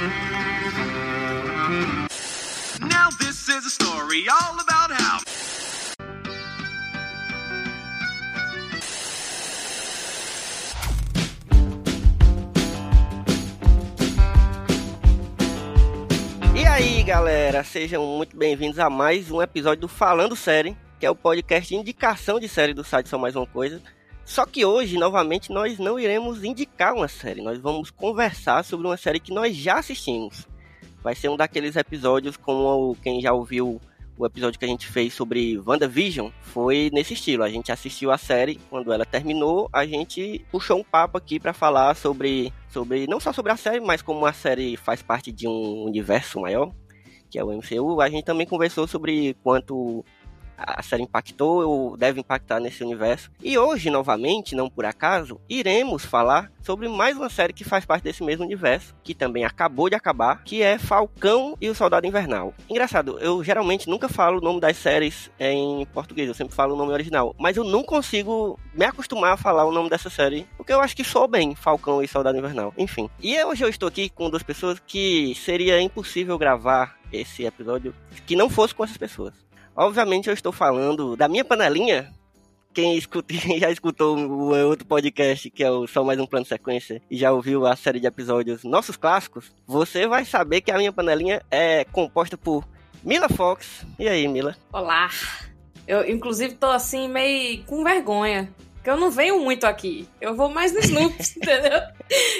Now this is a story all about how. E aí, galera, sejam muito bem-vindos a mais um episódio do Falando Série, que é o podcast de indicação de série do site Só Mais Uma Coisa. Só que hoje, novamente, nós não iremos indicar uma série, nós vamos conversar sobre uma série que nós já assistimos. Vai ser um daqueles episódios como quem já ouviu o episódio que a gente fez sobre WandaVision, foi nesse estilo. A gente assistiu a série, quando ela terminou, a gente puxou um papo aqui para falar sobre, sobre, não só sobre a série, mas como a série faz parte de um universo maior, que é o MCU, a gente também conversou sobre quanto a série impactou ou deve impactar nesse universo. E hoje, novamente, não por acaso, iremos falar sobre mais uma série que faz parte desse mesmo universo, que também acabou de acabar, que é Falcão e o Soldado Invernal. Engraçado, eu geralmente nunca falo o nome das séries em português, eu sempre falo o nome original, mas eu não consigo me acostumar a falar o nome dessa série, porque eu acho que sou bem Falcão e Soldado Invernal, enfim. E hoje eu estou aqui com duas pessoas que seria impossível gravar esse episódio que não fosse com essas pessoas. Obviamente eu estou falando da minha panelinha. Quem, escuta, já escutou o outro podcast, que é o Só Mais Um Plano Sequência, e já ouviu a série de episódios Nossos Clássicos, você vai saber que a minha panelinha é composta por Mila Fox. E aí, Mila? Olá. Eu, inclusive, tô assim, meio com vergonha. Porque eu não venho muito aqui. Eu vou mais no Snoops, entendeu?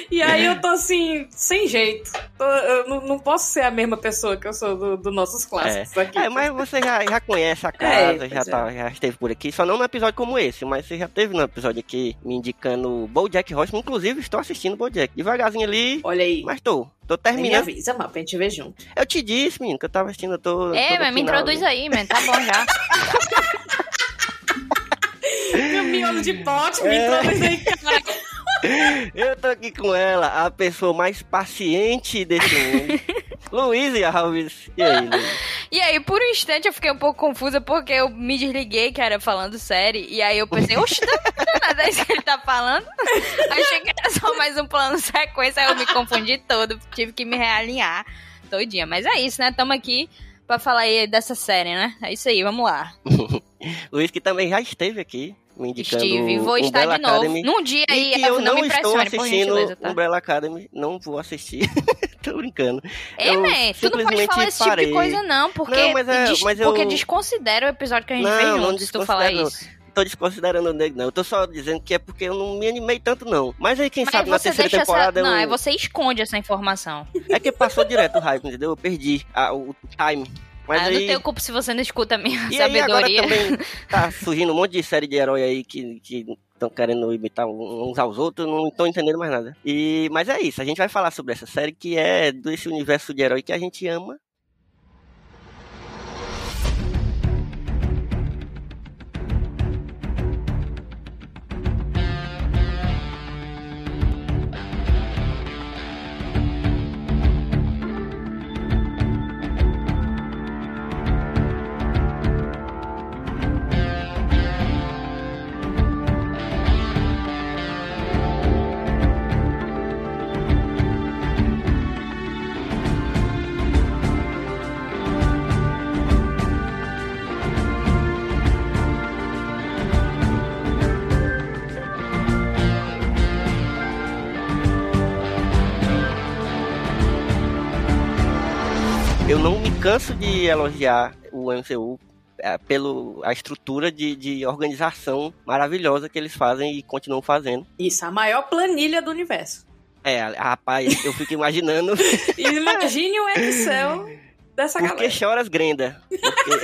E aí eu tô assim, sem jeito. Tô- eu não, não posso ser a mesma pessoa que eu sou do, do nossos clássicos aqui. É, mas você já, já conhece a casa, É, já, tá, já esteve por aqui. Só não num episódio como esse, mas você já teve num episódio aqui me indicando Bojack Horseman. Inclusive, estou assistindo Bojack. Devagarzinho ali, Olha aí. mas tô. Tô Me terminando. avisa, mas pra gente ver junto. Eu te disse, menino, que eu tava assistindo, eu tô. É, mas me introduz ali. aí, man. Tá bom já. Meu miolo de pote, me É. introduz aí, cara. Eu tô aqui com ela, a pessoa mais paciente desse mundo. Luiz Alves. E aí, Luiz? E aí, por um instante, eu fiquei um pouco confusa porque eu me desliguei, que era falando série. E aí eu pensei, oxe, não é nada isso que ele tá falando. Achei que era só mais um plano sequência, aí eu me confundi todo. Tive que me realinhar todinha. Mas é isso, né? Tamo aqui pra falar aí dessa série, né? É isso aí, vamos lá. Luiz, que também já esteve aqui, me indicando. Steve, vou estar Umbrella de novo. Academy. Num dia aí, eu não, não me estou assistindo tá? Umbrella Academy, não vou assistir. Tô brincando. Ei, Eu man, tu não pode falar esse tipo de coisa, não, porque, Não, mas é- mas eu- porque desconsidera o episódio que a gente Não, fez não juntos, se tu falar isso. Tô desconsiderando o nego, não. Eu tô só dizendo que é porque eu não me animei tanto, não. Mas aí, quem Mas sabe na terceira temporada essa... eu. Não, é você esconde essa informação. É que passou direto o hype, entendeu? Eu perdi a- o time. Mas ah, aí. Não tenho culpa se você não escuta a minha E aí agora sabedoria. também tá surgindo um monte de série de herói aí que estão querendo imitar uns aos outros, não estão entendendo mais nada. E, mas é isso, a gente vai falar sobre essa série que é desse universo de herói que a gente ama. Canso de elogiar o MCU é, pelo a estrutura de, de organização maravilhosa que eles fazem e continuam fazendo. Isso, a maior planilha do universo. É, rapaz, eu fico imaginando Imagine o Excel dessa por galera. choras, Grenda. Porque...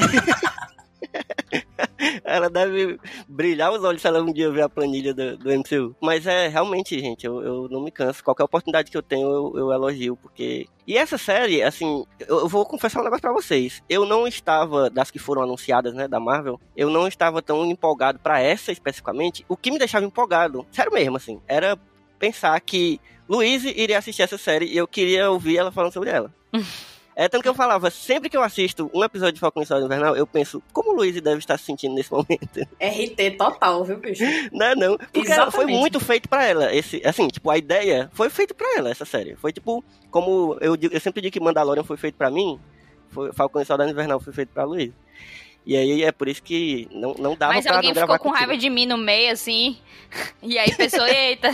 ela deve brilhar os olhos se ela um dia ver a planilha do, do MCU. Mas é, realmente, gente, eu, eu não me canso. Qualquer oportunidade que eu tenho, eu, eu elogio, porque... E essa série, assim, eu, eu vou confessar um negócio pra vocês. Eu não estava, das que foram anunciadas, né, da Marvel, eu não estava tão empolgado pra essa especificamente. O que me deixava empolgado, sério mesmo, assim, era pensar que Luiz iria assistir essa série e eu queria ouvir ela falando sobre ela. É tanto que eu falava, sempre que eu assisto um episódio de Falcão e Soldado Invernal, eu penso, como o Luiz deve estar se sentindo nesse momento? RT total, viu, bicho? Não, não. Porque ela foi muito feito pra ela. Esse, assim, tipo, a ideia foi feita pra ela, essa série. Foi tipo, como eu, eu sempre digo que Mandalorian foi feito pra mim, foi, Falcão e Soldado Invernal foi feito pra Luiz. E aí é por isso que não, não dava Mas pra alguém não ficou com raiva de mim no meio, assim. E aí pensou, eita,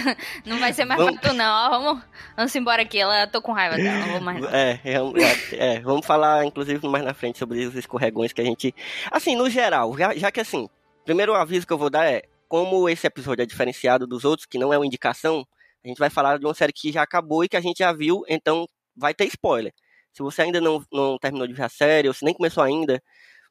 não vai ser mais Vamos- tu, não. Vamos, vamos embora aqui. Ela tô com raiva dela, não vou mais. É, é, é, é, vamos falar, inclusive, mais na frente sobre os escorregões que a gente. Assim, no geral, já, já que assim, primeiro aviso que eu vou dar é: como esse episódio é diferenciado dos outros, que não é uma indicação, a gente vai falar de uma série que já acabou e que a gente já viu, então vai ter spoiler. Se você ainda não, não terminou de ver a série, ou se nem começou ainda,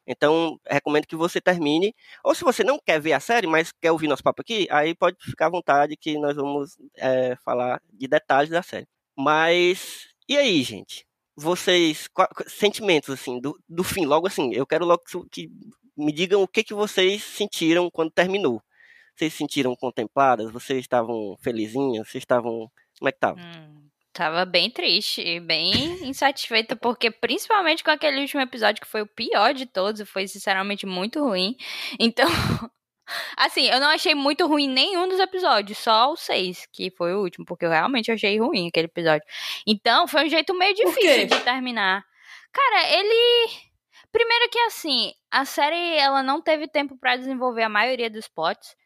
então recomendo que você termine. Ou se você não quer ver a série, mas quer ouvir nosso papo aqui, aí pode ficar à vontade que nós vamos é, falar de detalhes da série. Mas, e aí, gente? Vocês, qua- qua- sentimentos, assim, do, do fim, logo assim, eu quero logo que- me digam o que, que vocês sentiram quando terminou. Vocês se sentiram contempladas? Vocês estavam felizinhas? Vocês estavam... Como é que tava? Hum, tava bem triste e bem insatisfeita, porque principalmente com aquele último episódio que foi o pior de todos, foi sinceramente muito ruim. Então, assim, eu não achei muito ruim nenhum dos episódios, só o seis, que foi o último, porque eu realmente achei ruim aquele episódio. Então, foi um jeito meio difícil de terminar. Cara, ele. Primeiro que assim, a série ela não teve tempo pra desenvolver a maioria dos plots.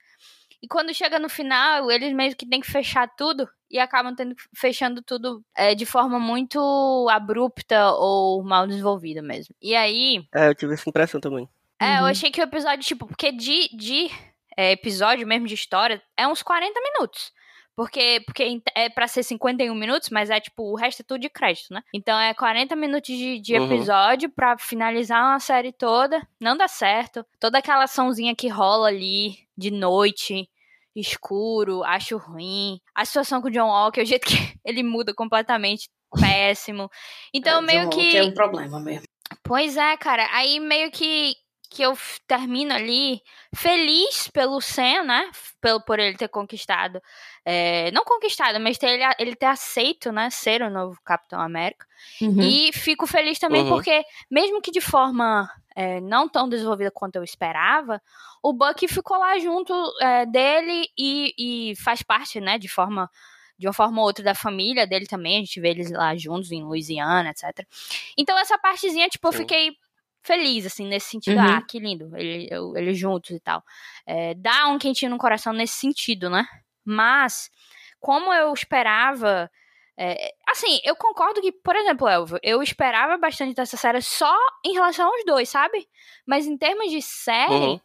E quando chega no final, eles meio que têm que fechar tudo e acabam tendo, fechando tudo é, de forma muito abrupta ou mal desenvolvida mesmo. E aí, É, eu tive essa impressão também. é, eu Uhum. achei que o episódio, tipo, porque de, de é, episódio mesmo de história é uns 40 minutos. Porque, porque é pra ser 51 minutos, mas é tipo, o resto é tudo de crédito, né? Então é 40 minutos de, de Uhum. episódio pra finalizar uma série toda. Não dá certo. Toda aquela açãozinha que rola ali de noite, escuro, acho ruim. A situação com o John Walker, o jeito que ele muda completamente, péssimo. Então, É, meio John que. Walker É um problema mesmo. Pois é, cara. Aí meio que que eu termino ali feliz pelo Sam, né? Pelo, por ele ter conquistado. é, não conquistado, mas ter, ele, ele ter aceito, né? Ser o novo Capitão América. Uhum. E fico feliz também Uhum. porque, mesmo que de forma é, não tão desenvolvida quanto eu esperava, o Bucky ficou lá junto é, dele e, e faz parte, né? De forma. De uma forma ou outra da família dele também, a gente vê eles lá juntos em Louisiana, etc. Então, essa partezinha, tipo, eu Sim. fiquei feliz, assim, nesse sentido. Uhum. Ah, que lindo, ele- eles juntos e tal. É, dá um quentinho no coração nesse sentido, né? Mas, como eu esperava. É, assim, eu concordo que, por exemplo, Elvio, eu esperava bastante dessa série só em relação aos dois, sabe? Mas em termos de série, Uhum.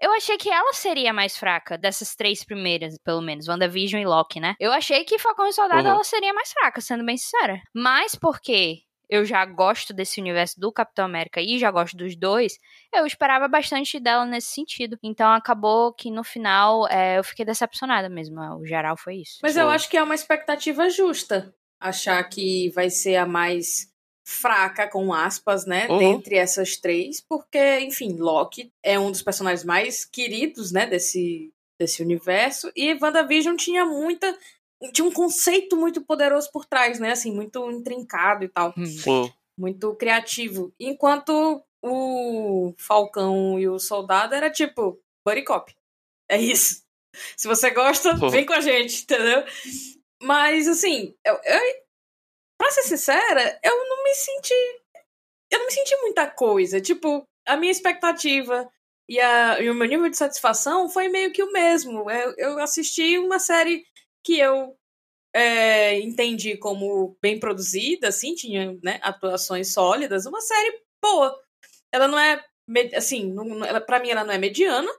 eu achei que ela seria mais fraca dessas três primeiras, pelo menos, WandaVision e Loki, né? Eu achei que Falcão e Soldado Uhum. ela seria mais fraca, sendo bem sincera. Mas porque eu já gosto desse universo do Capitão América e já gosto dos dois, eu esperava bastante dela nesse sentido. Então acabou que no final é, eu fiquei decepcionada mesmo. O geral foi isso. Mas eu Sim. acho que é uma expectativa justa achar que vai ser a mais fraca, com aspas, né, Uhum. dentre essas três, porque, enfim, Loki é um dos personagens mais queridos, né, desse, desse universo, e WandaVision tinha muita tinha um conceito muito poderoso por trás, né, assim, muito intrincado e tal, Sim. muito criativo, enquanto o Falcão e o Soldado era tipo, buddy cop, é isso. Se você gosta, vem com a gente, entendeu? Mas, assim, eu, eu, pra ser sincera, eu não me senti. Eu não me senti muita coisa. Tipo, a minha expectativa e, a, e o meu nível de satisfação foi meio que o mesmo. Eu, eu assisti uma série que eu é, entendi como bem produzida, assim, tinha né, atuações sólidas, uma série boa. Ela não é, assim, não, ela, pra mim ela não é mediana,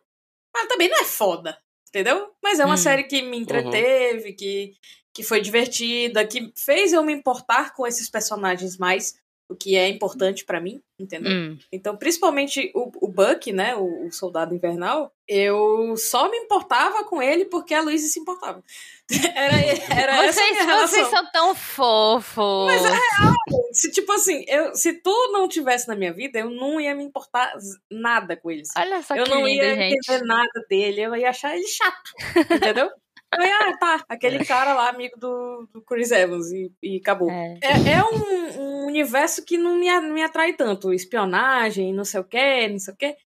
mas também não é foda, entendeu? Mas é uma Hum. série que me entreteve, que, que foi divertida, que fez eu me importar com esses personagens mais, o que é importante pra mim, entendeu? Hum. Então, principalmente o, o Buck, né, o, o soldado invernal, eu só me importava com ele porque a Luísa se importava. Era, era Vocês, vocês são tão fofos. Mas é real. Se, tipo assim, eu, se tu não tivesse na minha vida, eu não ia me importar nada com ele. Olha só eu que não lindo, ia gente. entender nada dele, eu ia achar ele chato, entendeu? Aí, ah, tá, aquele cara lá, amigo do, do Chris Evans, e, e acabou. É. É, é um, um universo que não me, não me atrai tanto. Espionagem, não sei o que, não sei o que.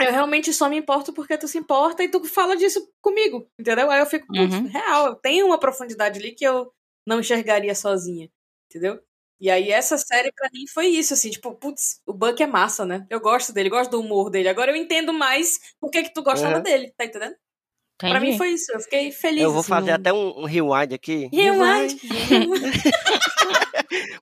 Eu realmente só me importo porque tu se importa e tu fala disso comigo, entendeu? Aí eu fico, putz, Uhum. real, tem uma profundidade ali que eu não enxergaria sozinha, entendeu? E aí essa série pra mim foi isso, assim, tipo, putz, o Buck é massa, né? Eu gosto dele, gosto do humor dele. Agora eu entendo mais por que que tu gostava Uhum. dele, tá entendendo? Pra mim Entendi. foi isso, eu fiquei feliz. Eu vou assim, fazer até um, um rewind aqui. Rewind.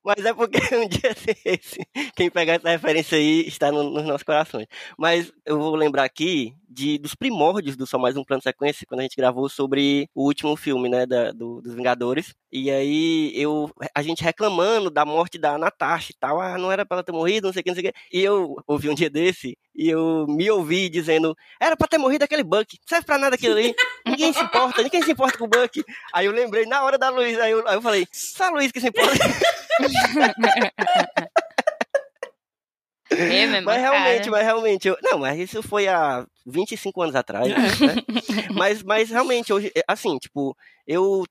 Mas é porque um dia desse, quem pegar essa referência aí está no- nos nossos corações. Mas eu vou lembrar aqui de, dos primórdios do Só Mais Um Plano de Sequência, quando a gente gravou sobre o último filme, né, da- do- dos Vingadores. E aí eu, a gente reclamando da morte da Natasha e tal, ah, não era pra ela ter morrido, não sei o que, não sei o que. E eu ouvi um dia desse, e eu me ouvi dizendo, era pra ter morrido aquele Buck, serve pra nada aquilo ali, ninguém se importa, ninguém se importa com o Buck. Aí eu lembrei na hora da Luiz, aí eu, aí eu falei, só a Luiz que se importa. É mesmo, Mas realmente, cara. mas realmente, eu, não, mas isso foi há 25 anos atrás, né? mas, mas realmente, hoje, é, assim, tipo, eu.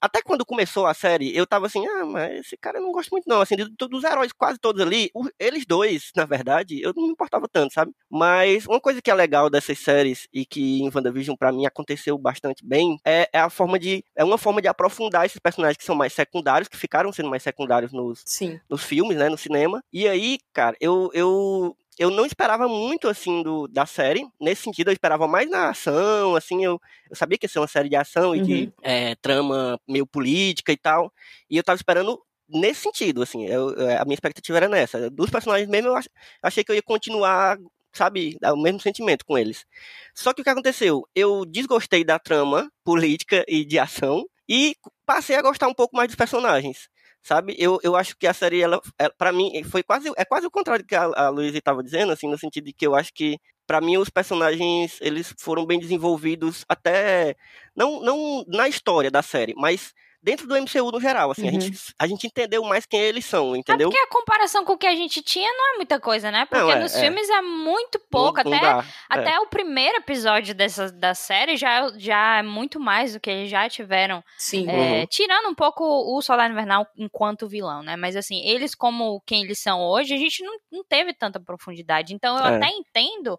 Até quando começou a série, eu tava assim, ah, mas esse cara eu não gosto muito, não. Assim, de todos os heróis, quase todos ali, eles dois, na verdade, eu não me importava tanto, sabe? Mas uma coisa que é legal dessas séries e que em WandaVision, pra mim, aconteceu bastante bem, é, é a forma de. É uma forma de aprofundar esses personagens que são mais secundários, que ficaram sendo mais secundários nos, Sim. nos filmes, né, no cinema. E aí, cara, eu eu eu não esperava muito assim do da série. Nesse sentido, eu esperava mais na ação, assim, eu, eu sabia que ia ser uma série de ação e de é, trama meio política e tal. E eu tava esperando nesse sentido, assim, eu- a minha expectativa era nessa. Dos personagens mesmo, eu ach- achei que eu ia continuar, sabe, o mesmo sentimento com eles. Só que o que aconteceu? Eu desgostei da trama política e de ação e passei a gostar um pouco mais dos personagens. Sabe? Eu, eu acho que a série, ela, ela para mim, foi quase, é quase o contrário do que a, a Luísa estava dizendo, assim, no sentido de que eu acho que, pra mim, os personagens, eles foram bem desenvolvidos até, não, não na história da série, mas dentro do MCU no geral, assim, a, Uhum. gente, a gente entendeu mais quem eles são, É entendeu? porque a comparação com o que a gente tinha não é muita coisa, né? Porque Não, é, nos é. filmes é muito pouco. Não- não até é. até o primeiro episódio dessa, da série já, já é muito mais do que eles já tiveram. Sim. É, Uhum. tirando um pouco o Soldado Invernal enquanto vilão, né? Mas assim, eles como quem eles são hoje, a gente não, não teve tanta profundidade. Então eu É. até entendo,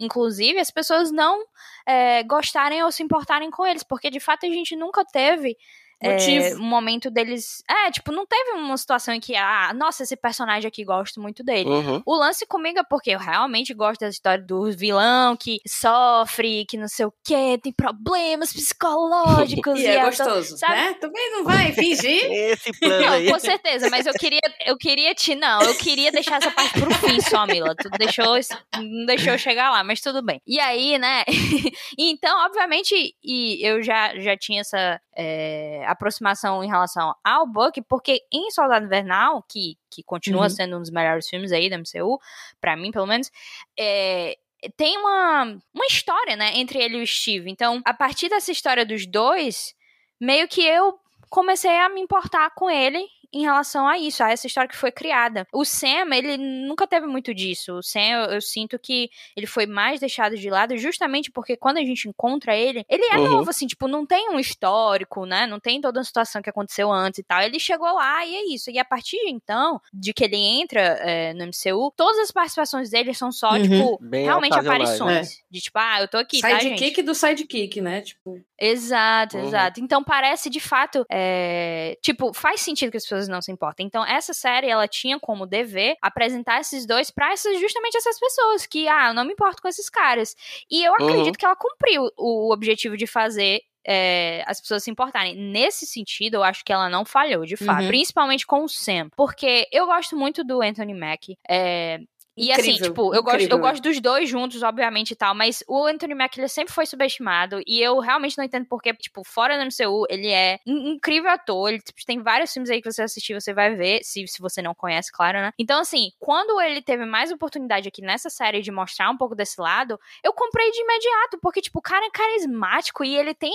inclusive, as pessoas não é, gostarem ou se importarem com eles, porque de fato a gente nunca teve é, Motivo. um momento deles. É, tipo, não teve uma situação em que, ah, nossa, esse personagem aqui gosto muito dele. Uhum. O lance comigo é porque eu realmente gosto da história do vilão que sofre, que não sei o quê, tem problemas psicológicos. E é a- gostoso, sabe? né? Também não vai fingir. Esse plano Não, aí. com certeza, mas eu queria, eu queria te. Não, eu queria deixar essa parte pro fim só, Mila. Tu deixou, não deixou eu chegar lá, mas tudo bem. E aí, né? então, obviamente, e eu já, já tinha essa é, aproximação em relação ao Buck, porque em Soldado Invernal, que, que continua Uhum. sendo um dos melhores filmes aí da MCU, pra mim, pelo menos, é, tem uma, uma história, né, entre ele e o Steve. Então, a partir dessa história dos dois, meio que eu comecei a me importar com ele em relação a isso, a essa história que foi criada. O Sam, ele nunca teve muito disso. O Sam, eu, eu sinto que ele foi mais deixado de lado justamente porque quando a gente encontra ele, ele é Uhum. novo, assim, tipo, não tem um histórico, né? Não tem toda a situação que aconteceu antes e tal. Ele chegou lá e é isso. E a partir de então, de que ele entra é, no MCU, todas as participações dele são só, Uhum. tipo, Bem realmente ocasionais, aparições. De tipo, ah, eu tô aqui, tá, sidekick do sidekick, né? Tipo, Exato, Uhum. exato. Então parece de fato, é, tipo, faz sentido que as pessoas não se importem. Então essa série ela tinha como dever apresentar esses dois pra essas, justamente essas pessoas que, ah, eu não me importo com esses caras. E eu acredito que ela cumpriu o objetivo de fazer é, as pessoas se importarem. Nesse sentido, eu acho que ela não falhou, de fato. Uhum. Principalmente com o Sam. Porque eu gosto muito do Anthony Mack. É, e assim, Incrível, tipo, eu gosto, eu gosto dos dois juntos, obviamente e tal, mas o Anthony Mack ele sempre foi subestimado e eu realmente não entendo porque, tipo, fora do MCU, ele é um incrível ator, ele tipo, tem vários filmes aí que você assistir, você vai ver, se, se você não conhece, claro, né? Então, assim, quando ele teve mais oportunidade aqui nessa série de mostrar um pouco desse lado, eu comprei de imediato, porque, tipo, o cara é carismático e ele tem,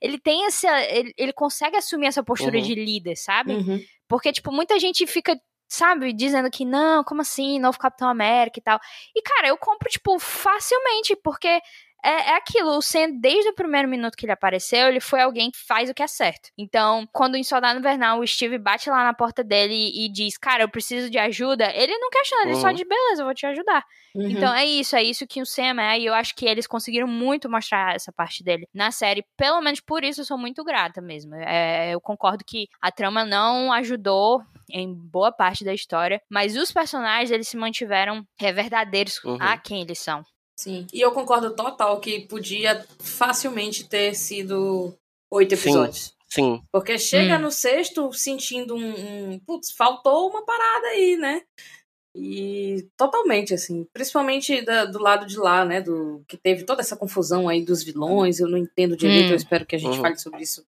ele tem essa, ele, ele consegue assumir essa postura Uhum. de líder, sabe? uhum. Porque, tipo, muita gente fica, sabe, dizendo que não, como assim, novo Capitão América e tal. E, cara, eu compro, tipo, facilmente, porque é, é aquilo, o Sam, desde o primeiro minuto que ele apareceu, ele foi alguém que faz o que é certo. Então, quando em Soldado Invernal o Steve bate lá na porta dele e diz, cara, eu preciso de ajuda, ele não questiona, ele só Uhum. diz, beleza, eu vou te ajudar. Uhum. Então é isso, é isso que o Sam é, e eu acho que eles conseguiram muito mostrar essa parte dele na série. Pelo menos por isso eu sou muito grata mesmo. É, eu concordo que a trama não ajudou em boa parte da história, mas os personagens eles se mantiveram é, verdadeiros Uhum. a quem eles são. Sim. E eu concordo total que podia facilmente ter sido oito Sim. episódios. Sim. Porque chega Hum. no sexto sentindo um, um. Putz, faltou uma parada aí, né? E totalmente, assim. Principalmente da- do lado de lá, né? Do, que teve toda essa confusão aí dos vilões. Eu não entendo direito, Hum. eu espero que a gente Uhum. fale sobre isso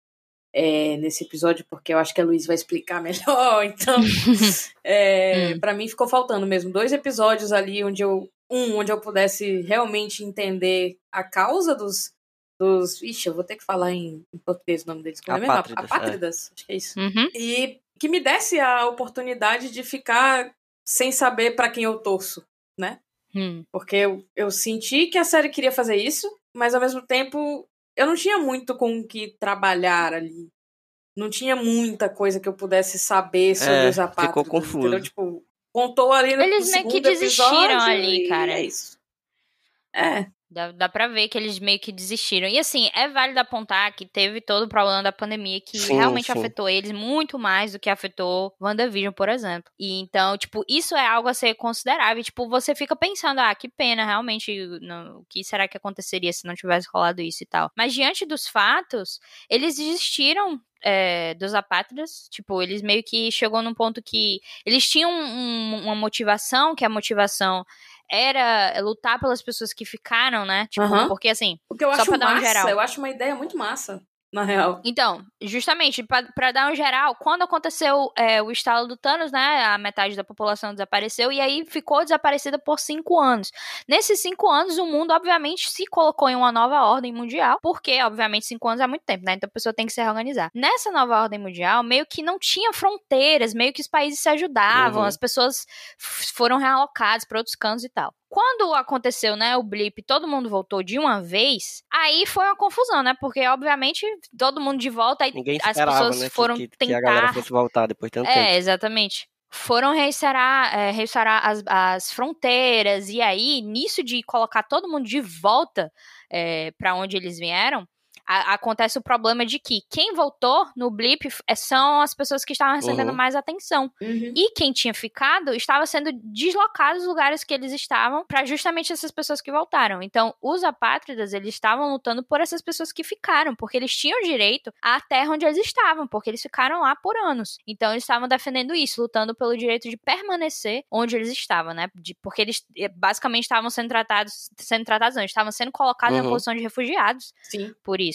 é, nesse episódio, porque eu acho que a Luiz vai explicar melhor. Então, é, Hum. para mim ficou faltando mesmo dois episódios ali onde eu. Um, onde eu pudesse realmente entender a causa dos. dos ixi, eu vou ter que falar em, em português o nome deles. Como é mesmo? Apátridas, é. Apátridas, acho que é isso. Uhum. E que me desse a oportunidade de ficar sem saber pra quem eu torço, né? Hum. Porque eu, eu senti que a série queria fazer isso, mas ao mesmo tempo eu não tinha muito com o que trabalhar ali. Não tinha muita coisa que eu pudesse saber sobre É, os apátridas. ficou confuso. Entendeu? Tipo, contou ali no Eles meio que desistiram ali, cara. É isso. É, Dá, dá pra ver que eles meio que desistiram. E assim, é válido apontar que teve todo o problema da pandemia que Sim, realmente sim. afetou eles muito mais do que afetou WandaVision, por exemplo. E então, tipo, isso é algo a ser considerável. E, tipo, você fica pensando, ah, que pena, realmente, não- o que será que aconteceria se não tivesse rolado isso e tal. Mas diante dos fatos, eles desistiram é, dos apátridas, tipo, eles meio que chegou num ponto que eles tinham um- uma motivação, que a motivação era lutar pelas pessoas que ficaram, né? Tipo, Aham. porque assim, o que eu Só acho pra dar um massa, geral. eu acho uma ideia muito massa, na real. então, justamente, pra pra dar um geral, quando aconteceu é, o estalo do Thanos, né? A metade da população desapareceu e aí ficou desaparecida por cinco anos. Nesses cinco anos, o mundo, obviamente, se colocou em uma nova ordem mundial, porque, obviamente, cinco anos é muito tempo, né? Então a pessoa tem que se reorganizar. Nessa nova ordem mundial, meio que não tinha fronteiras, meio que os países se ajudavam, Uhum. as pessoas foram realocadas para outros cantos e tal. Quando aconteceu, né, o blip, todo mundo voltou de uma vez, aí foi uma confusão, né? Porque, obviamente, todo mundo de volta, aí Ninguém as esperava, pessoas né? que- foram que, que a galera tentar fosse voltar depois de tanto tempo. é, exatamente. Foram restaurar, é, as, as fronteiras, e aí, nisso de colocar todo mundo de volta é, para onde eles vieram, a- acontece o problema de que quem voltou no blip é- são as pessoas que estavam recebendo Uhum. mais atenção. Uhum. E quem tinha ficado estava sendo deslocado dos lugares que eles estavam para justamente essas pessoas que voltaram. Então, os apátridas, eles estavam lutando por essas pessoas que ficaram, porque eles tinham direito à terra onde eles estavam, porque eles ficaram lá por anos. Então, eles estavam defendendo isso, lutando pelo direito de permanecer onde eles estavam, né? De- porque eles eh, basicamente estavam sendo tratados, sendo tratados, não, estavam sendo colocados na Uhum. posição de refugiados Sim. por isso.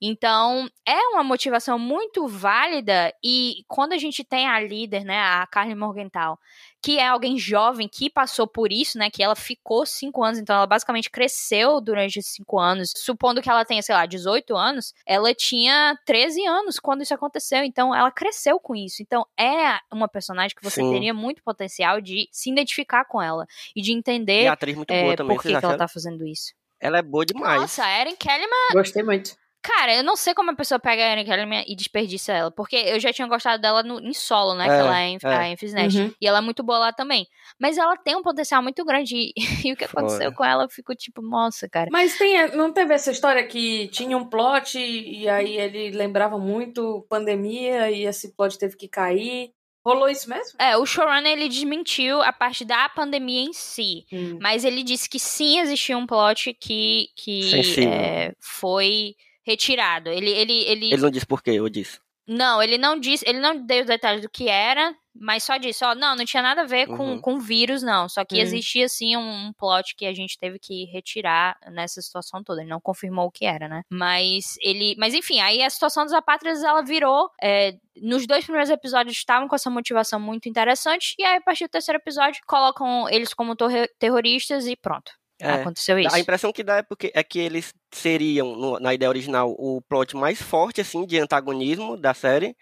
Então, é uma motivação muito válida e quando a gente tem a líder, né, a Carly Morgenthau, que é alguém jovem que passou por isso, né, que ela ficou cinco anos, então ela basicamente cresceu durante esses cinco anos, supondo que ela tenha, sei lá, 18 anos, ela tinha 13 anos quando isso aconteceu, então ela cresceu com isso. Então, é uma personagem que você Sim. teria muito potencial de se identificar com ela e de entender E a atriz muito é, boa também, por que, que ela tá fazendo isso. Ela é boa demais. Nossa, a Erin Kellyman Gostei muito. Cara, eu não sei como a pessoa pega a Erin Kellyman e desperdiça ela. Porque eu já tinha gostado dela no, em solo, né? que É, ela é, em- é. a Enfys Nest. Uhum. E ela é muito boa lá também. Mas ela tem um potencial muito grande. E, o que Foi. aconteceu com ela, eu fico tipo, nossa, cara. Mas tem, não teve essa história que tinha um plot e aí ele lembrava muito pandemia e esse plot teve que cair. Rolou isso mesmo? É, o showrunner, ele desmentiu a parte da pandemia em si. Hum. Mas ele disse que sim existia um plot que, que é, foi retirado. Ele, ele, ele, Ele não disse por quê, eu disse. Não, ele não disse, ele não deu os detalhes do que era, mas só disse, ó, não, não tinha nada a ver com, Uhum. com vírus, não. Só que Hum. existia, sim, um, um plot que a gente teve que retirar nessa situação toda. Ele não confirmou o que era, né? Mas ele. Mas enfim, aí a situação dos apátridas, ela virou. é, nos dois primeiros episódios estavam com essa motivação muito interessante. E aí, a partir do terceiro episódio, colocam eles como terroristas e pronto. É. Aconteceu isso. A impressão que dá é, porque, é que eles seriam, no- na ideia original, o plot mais forte, assim, de antagonismo da série.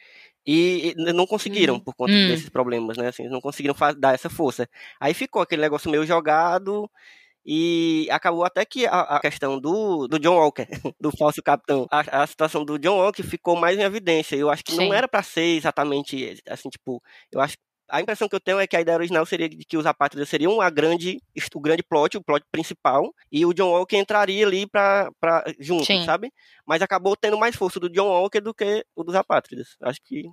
E e não conseguiram, Uhum. por conta Hum. desses problemas, né? Assim, não conseguiram dar essa força. Aí ficou aquele negócio meio jogado. E acabou até que a, a questão do, do John Walker, do falso capitão, a, a, situação do John Walker ficou mais em evidência. Eu acho que Sim. não era para ser exatamente assim, tipo, eu acho a impressão que eu tenho é que a ideia original seria de que os apátridas seriam a grande, o grande plot, o plot principal, e o John Walker entraria ali pra, pra, junto, Sim. sabe? Mas acabou tendo mais força do John Walker do que o dos apátridas. Acho que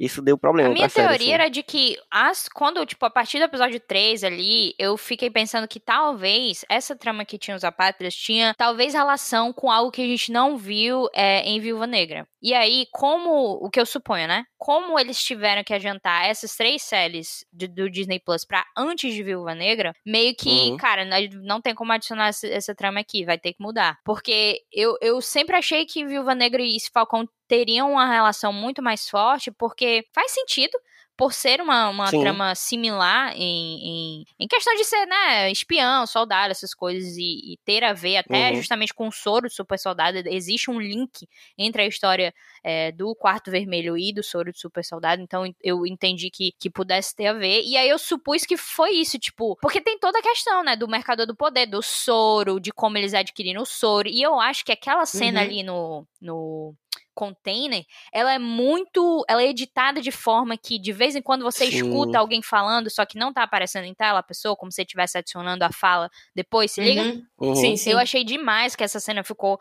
isso deu problema. A minha teoria série, assim. era de que as, quando, tipo, a partir do episódio 3 ali, eu fiquei pensando que talvez essa trama que tinha os apátridas tinha talvez relação com algo que a gente não viu é, em Viúva Negra. E aí, como, o que eu suponho, né? Como eles tiveram que adiantar essas três séries do, do Disney Plus pra antes de Viúva Negra, meio que, uhum. cara, não tem como adicionar essa, essa, trama aqui, vai ter que mudar. Porque eu, eu sempre achei que Viúva Negra e Falcão teriam uma relação muito mais forte, porque faz sentido por ser uma, uma trama similar em, em, em, questão de ser, né, espião, soldado, essas coisas, e, e ter a ver até uhum. justamente com o soro do super soldado, existe um link entre a história é, do Quarto Vermelho e do soro do super soldado, então eu entendi que, que pudesse ter a ver, e aí eu supus que foi isso, tipo, porque tem toda a questão, né, do mercador do poder, do soro, de como eles adquiriram o soro, e eu acho que aquela cena uhum. ali no, no container, ela é muito. Ela é editada de forma que de vez em quando você Sim. escuta alguém falando, só que não tá aparecendo em tela a pessoa, como se estivesse adicionando a fala depois, se liga? Uhum. Uhum. Sim, sim. Eu achei demais que essa cena ficou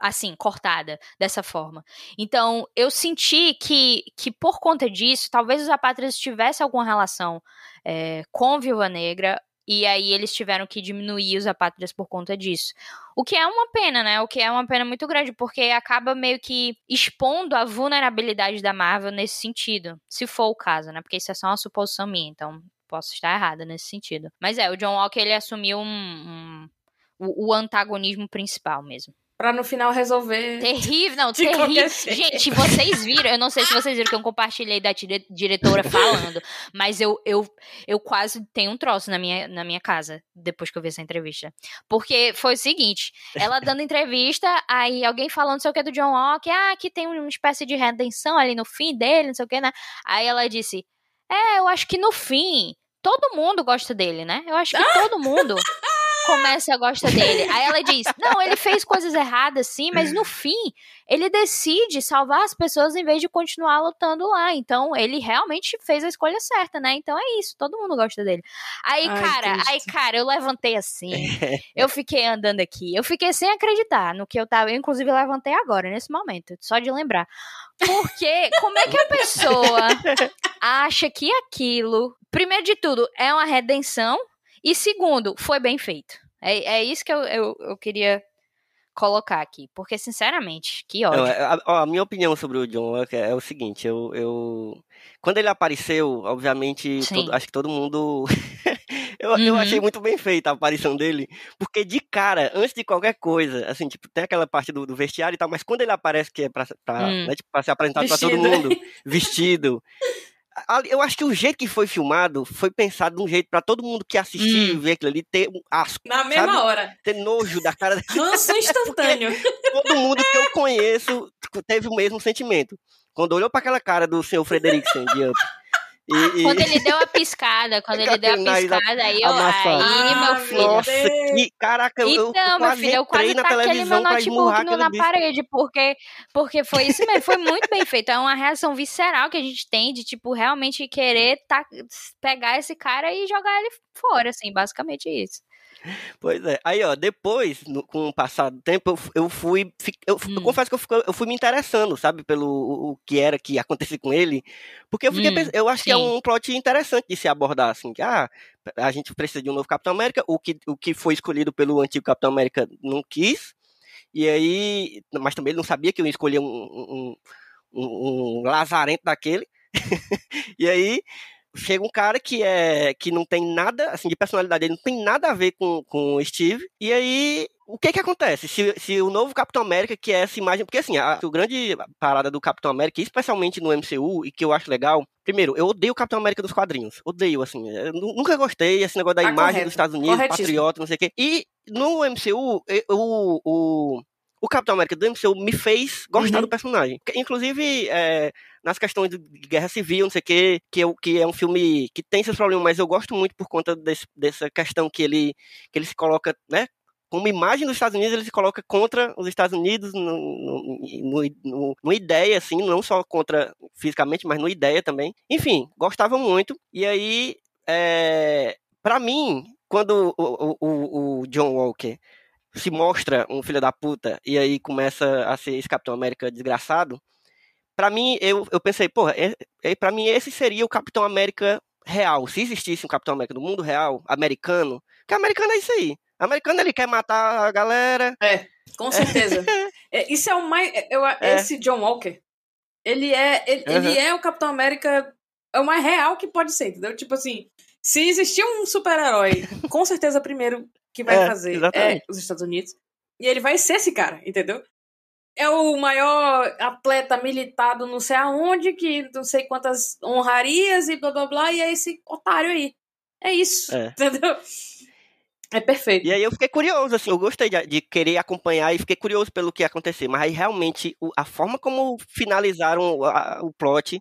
assim, cortada dessa forma. Então, eu senti que, que por conta disso, talvez os apátridas tivessem alguma relação é, com Viúva Negra, e aí eles tiveram que diminuir os apátridas por conta disso. O que é uma pena, né? O que é uma pena muito grande, porque acaba meio que expondo a vulnerabilidade da Marvel nesse sentido. Se for o caso, né? Porque isso é só uma suposição minha, então posso estar errada nesse sentido. Mas é, o John Walker ele assumiu um, um o, o antagonismo principal mesmo. Pra no final resolver. Terrível, não, terrível. Gente, vocês viram, eu não sei se vocês viram que eu compartilhei da dire diretora falando, mas eu, eu, eu quase tenho um troço na minha, na minha casa depois que eu vi essa entrevista. Porque foi o seguinte: ela dando entrevista, aí alguém falando não sei o que do John Walker, ah, que tem uma espécie de redenção ali no fim dele, não sei o que, né? Aí ela disse: É, eu acho que no fim, todo mundo gosta dele, né? Eu acho que todo mundo começa a gostar dele. Aí ela diz: Não, ele fez coisas erradas, sim, mas no fim, ele decide salvar as pessoas em vez de continuar lutando lá. Então, ele realmente fez a escolha certa, né? Então é isso, todo mundo gosta dele. Aí, Ai, cara, aí, cara, eu levantei assim. eu fiquei andando aqui. Eu fiquei sem acreditar no que eu tava. Eu, inclusive, levantei agora, nesse momento, só de lembrar. Porque, como é que a pessoa acha que aquilo, primeiro de tudo, é uma redenção? E segundo, foi bem feito. É, é isso que eu, eu, eu queria colocar aqui. Porque, sinceramente, que ódio. Não, a, a, minha opinião sobre o John Walker é o seguinte: eu. eu... Quando ele apareceu, obviamente, todo, acho que todo mundo. eu, uhum. eu achei muito bem feita a aparição dele. Porque de cara, antes de qualquer coisa, assim, tipo, tem aquela parte do, do vestiário e tal, mas quando ele aparece que é pra, pra, hum. né, tipo, ser apresentado pra todo mundo, vestido eu acho que o jeito que foi filmado foi pensado de um jeito para todo mundo que assistir hum. ver aquilo ali ter um asco. Na mesma sabe? hora. Ter nojo da cara. Ranço instantâneo. todo mundo que eu conheço teve o mesmo sentimento. Quando olhou para aquela cara do senhor Frederiksen de Up. E, e... Quando ele deu a piscada, quando ele deu a piscada, aí eu. Aí, meu filho. Nossa, que, caraca, eu, então, meu filho, eu quase na taquei meu notebook no, na parede, porque, porque foi isso mesmo, foi muito bem feito. É uma reação visceral que a gente tem de, tipo, realmente querer tá, pegar esse cara e jogar ele fora, assim, basicamente isso. Pois é. Aí, ó, depois, no, com o passar do tempo, eu, eu fui. Eu, hum. eu, confesso que eu, fico, eu fui me interessando, sabe, pelo o, o, que era que ia acontecer com ele. Porque eu fiquei hum, pensando, eu acho sim. que é um plot interessante de se abordar, assim, que ah, a gente precisa de um novo Capitão América, o que, o que foi escolhido pelo antigo Capitão América não quis. E aí. Mas também ele não sabia que eu ia escolher um, um, um, um lazarento daquele. e aí chega um cara que é que não tem nada, assim, de personalidade, ele não tem nada a ver com, com o Steve, e aí o que que acontece? Se, se o novo Capitão América, que é essa imagem, porque assim, a, a grande parada do Capitão América, especialmente no MCU, e que eu acho legal, primeiro, eu odeio o Capitão América dos quadrinhos, odeio, assim, nunca gostei, esse negócio da tá imagem correto. dos Estados Unidos, patriota, não sei o quê, e no MCU, o, o o Capitão América do MCU me fez gostar Uhum. do personagem. Inclusive, é, nas questões de guerra civil, não sei o quê, que, eu, que é um filme que tem seus problemas, mas eu gosto muito por conta desse- dessa questão que ele, que ele se coloca, né? Como imagem dos Estados Unidos, ele se coloca contra os Estados Unidos no, no, no, no- no ideia, assim, não só contra fisicamente, mas no ideia também. Enfim, gostava muito. E aí, é, para mim, quando o, o- o John Walker se mostra um filho da puta e aí começa a ser esse Capitão América desgraçado, pra mim, eu, eu pensei, porra, é, é, pra mim esse seria o Capitão América real. Se existisse um Capitão América do mundo real, americano, que americano é isso aí. Americano ele quer matar a galera. É, com certeza. É, isso é o mais. Eu, Esse John Walker, ele é. Ele, Uhum. ele é o Capitão América. É o mais real que pode ser, entendeu? Tipo assim, se existir um super-herói, com certeza primeiro que vai É, fazer é os Estados Unidos. E ele vai ser esse cara, entendeu? É o maior atleta militado não sei aonde, que não sei quantas honrarias e blá blá blá, e é esse otário aí. É isso, É. entendeu? É perfeito. E aí eu fiquei curioso, assim, eu gostei de, de querer acompanhar e fiquei curioso pelo que ia acontecer. Mas aí realmente a forma como finalizaram o, a- o plot.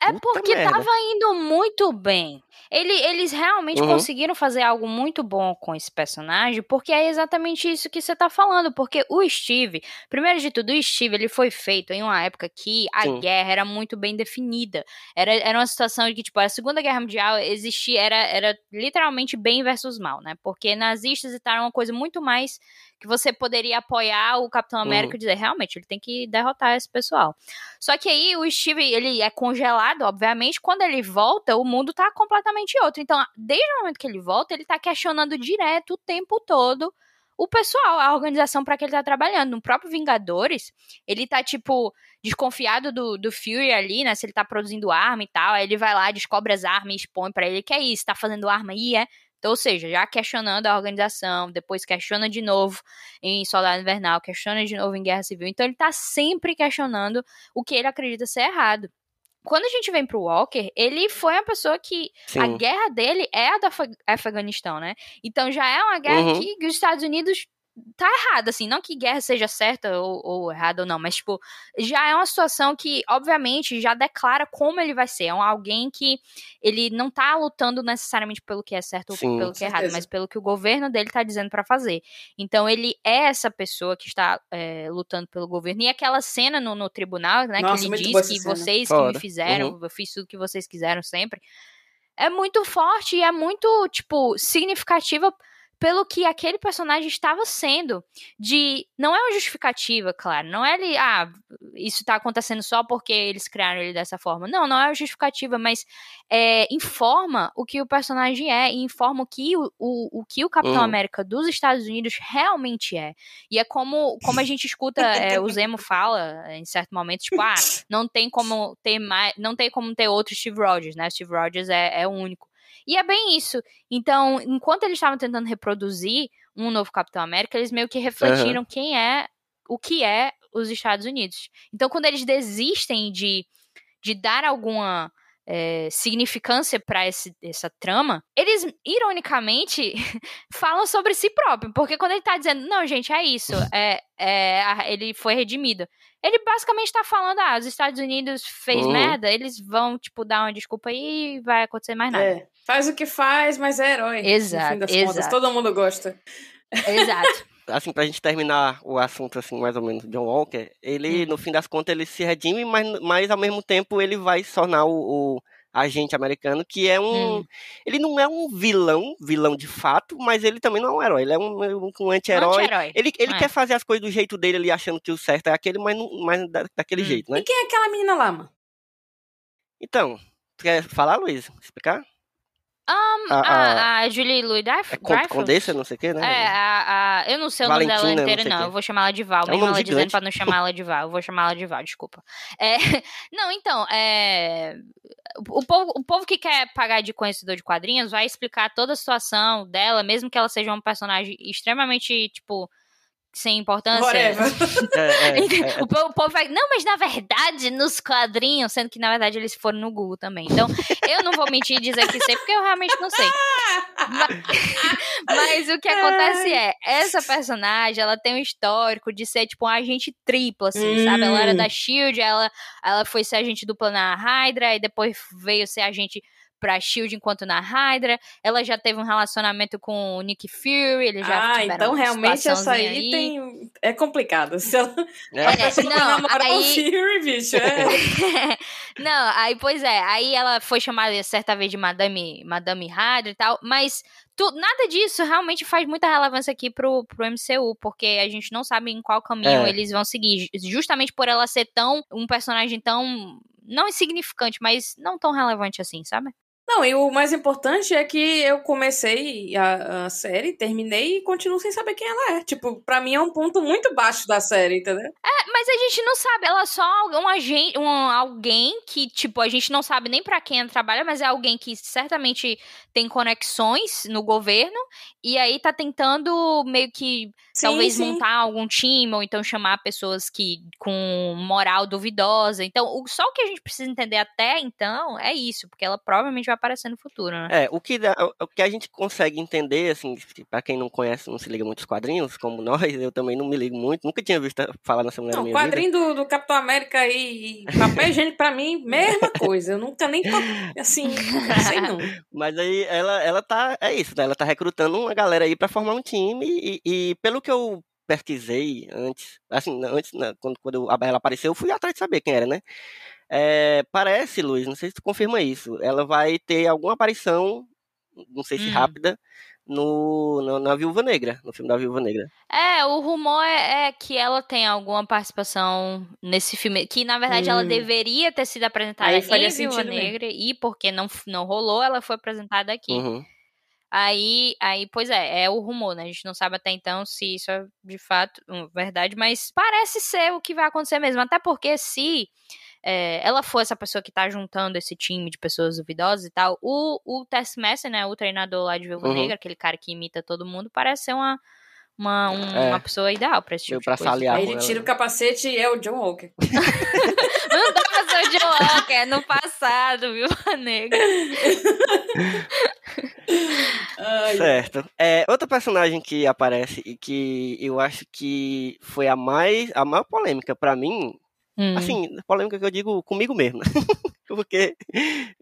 É Puta porque merda. tava indo muito bem. Ele, eles realmente Uhum. conseguiram fazer algo muito bom com esse personagem, porque é exatamente isso que você tá falando. Porque o Steve, primeiro de tudo, o Steve ele foi feito em uma época que a Sim. guerra era muito bem definida. Era, era uma situação de que, tipo, a Segunda Guerra Mundial existia, era, era literalmente bem versus mal, né? Porque nazistas e tal era uma coisa muito mais que você poderia apoiar o Capitão América e dizer, realmente, ele tem que derrotar esse pessoal. Só que aí o Steve, ele é congelado, obviamente. Quando ele volta, o mundo tá completamente outro. Então, desde o momento que ele volta, ele tá questionando direto o tempo todo o pessoal, a organização para que ele tá trabalhando. No próprio Vingadores, ele tá, tipo, desconfiado do, do Fury ali, né? Se ele tá produzindo arma e tal. Aí ele vai lá, descobre as armas e expõe pra ele que é isso, tá fazendo arma aí, é. Então, ou seja, já questionando a organização, depois questiona de novo em Soldado Invernal, questiona de novo em Guerra Civil. Então ele tá sempre questionando o que ele acredita ser errado. Quando a gente vem pro Walker, ele foi uma pessoa que Sim. a guerra dele é a do Af Afeganistão, né? Então já é uma guerra Uhum. que os Estados Unidos tá errado, assim, não que guerra seja certa ou, ou errada ou não, mas, tipo, já é uma situação que, obviamente, já declara como ele vai ser. É um alguém que ele não tá lutando necessariamente pelo que é certo Sim. ou pelo que é errado, mas pelo que o governo dele tá dizendo pra fazer. Então, ele é essa pessoa que está é, lutando pelo governo. E aquela cena no, no tribunal, né, Nossa, que ele diz que cena. vocês que me fizeram, Uhum. eu fiz tudo que vocês quiseram sempre. É muito forte e é muito, tipo, significativa pelo que aquele personagem estava sendo. De. Não é uma justificativa, claro. Não é ele. Ah, isso tá acontecendo só porque eles criaram ele dessa forma. Não, não é uma justificativa, mas é, informa o que o personagem é e informa o que o, o, o que o Capitão Uhum. América dos Estados Unidos realmente é. E é como, como a gente escuta é, o Zemo fala é, em certo momento, tipo, ah, não tem como ter mais. Não tem como ter outro Steve Rogers, né? Steve Rogers é, é o único. E é bem isso. Então, enquanto eles estavam tentando reproduzir um novo Capitão América, eles meio que refletiram quem é, o que é os Estados Unidos. Então, quando eles desistem de, de dar alguma é, significância para essa trama, eles, ironicamente, falam sobre si próprio. Porque quando ele tá dizendo, não, gente, é isso, é, é, a- ele foi redimido. Ele basicamente tá falando, ah, os Estados Unidos fez Uhum. merda, eles vão, tipo, dar uma desculpa aí e vai acontecer mais nada. É, faz o que faz, mas é herói. Exato, No fim das exato. contas, todo mundo gosta. Exato. Assim, pra gente terminar o assunto, assim, mais ou menos, John Walker, ele, Hum. no fim das contas, ele se redime, mas, mas ao mesmo tempo ele vai se tornar o, o agente americano, que é um. Hum. Ele não é um vilão, vilão de fato, mas ele também não é um herói. Ele é um, um, anti-herói. Anti-herói. Ele, ele É. quer fazer as coisas do jeito dele ali, achando que o certo é aquele, mas, não, mas da- daquele Hum. jeito, né? E quem é aquela menina lá, mano? Então, tu quer falar, Luiz? Explicar? Um, A- a, a Julie Louis Dreyfus? É con- Condessa, não sei o que, né? É, a, a, eu não sei o nome dela Valentina, não não. Eu vou chamar ela de Val, É um ela dizendo gigante. pra não chamar ela de Val. Eu vou chamar ela de Val, desculpa. É, não, então, é, o, povo, o povo que quer pagar de conhecedor de quadrinhos vai explicar toda a situação dela, mesmo que ela seja um personagem extremamente, tipo, sem importância. Whatever. É, é, é, O povo, o povo vai, não, mas na verdade, nos quadrinhos, sendo que na verdade eles foram no Google também. Então, eu não vou mentir e dizer que sei, porque eu realmente não sei. Mas, mas o que acontece é, essa personagem, ela tem um histórico de ser, tipo, um agente triplo, assim, Hum. sabe? Ela era da SHIELD, ela, ela foi ser agente dupla na Hydra, e depois veio ser agente pra SHIELD enquanto na Hydra. Ela já teve um relacionamento com o Nick Fury, eles já Ah, então realmente essa situaçãozinha aí, tem. É complicado. Se ela, é. a pessoa não, vai namorar o aí- Fury, bicho. É. não, aí, pois é, aí ela foi chamada certa vez de Madame, Madame Hydra e tal, mas tu- nada disso realmente faz muita relevância aqui pro, pro MCU, porque a gente não sabe em qual caminho É. eles vão seguir, ju- justamente por ela ser tão, um personagem tão, não insignificante, mas não tão relevante assim, sabe? Não, e o mais importante é que eu comecei a, a série, terminei e continuo sem saber quem ela é. Tipo, pra mim é um ponto muito baixo da série, entendeu? Mas a gente não sabe, ela é só um agente, um, alguém que, tipo, a gente não sabe nem pra quem ela trabalha, mas é alguém que certamente tem conexões no governo e aí tá tentando meio que Sim, talvez sim. montar algum time ou então chamar pessoas que com moral duvidosa. Então, o, só o que a gente precisa entender até então é isso, porque ela provavelmente vai aparecer no futuro, né? É, o que, dá- o que a gente consegue entender, assim, pra quem não conhece, não se liga muito aos quadrinhos, como nós, eu também não me ligo muito, nunca tinha visto falar nessa mulher Não, na minha vida. quadrinho do, do Capitão América e, e papel higiênico, pra mim, mesma coisa. Eu nunca nem tô, assim, não sei não. Mas aí ela, ela tá, é isso, né? Ela tá recrutando uma galera aí pra formar um time e, e pelo que eu pesquisei antes, assim, antes, né, quando, quando ela apareceu, eu fui atrás de saber quem era, né? É, parece, Luiz, não sei se tu confirma isso, ela vai ter alguma aparição, não sei se Hum. rápida, no, no- na Viúva Negra, no filme da Viúva Negra. É, o rumor é, é que ela tem alguma participação nesse filme, que na verdade ela Hum. deveria ter sido apresentada Aí em Viúva mesmo. Negra e porque não, não rolou, ela foi apresentada aqui. Uhum. Aí, aí, pois é, é o rumor, né? A gente não sabe até então se isso é de fato verdade, mas parece ser o que vai acontecer mesmo. Até porque se é, ela for essa pessoa que tá juntando esse time de pessoas duvidosas e tal, o, o Taskmaster, né? O treinador lá de Viúva Uhum. Negra, aquele cara que imita todo mundo, parece ser uma, uma, um- É. uma pessoa ideal pra esse tipo de pra coisa. Aí ele ela. tira o capacete e é o John Walker. Não dá pra ser o John Walker no passado, Viúva Negra. Certo. É, outra personagem que aparece e que eu acho que foi a mais a maior polêmica pra mim, Hum. assim, polêmica que eu digo comigo mesmo, porque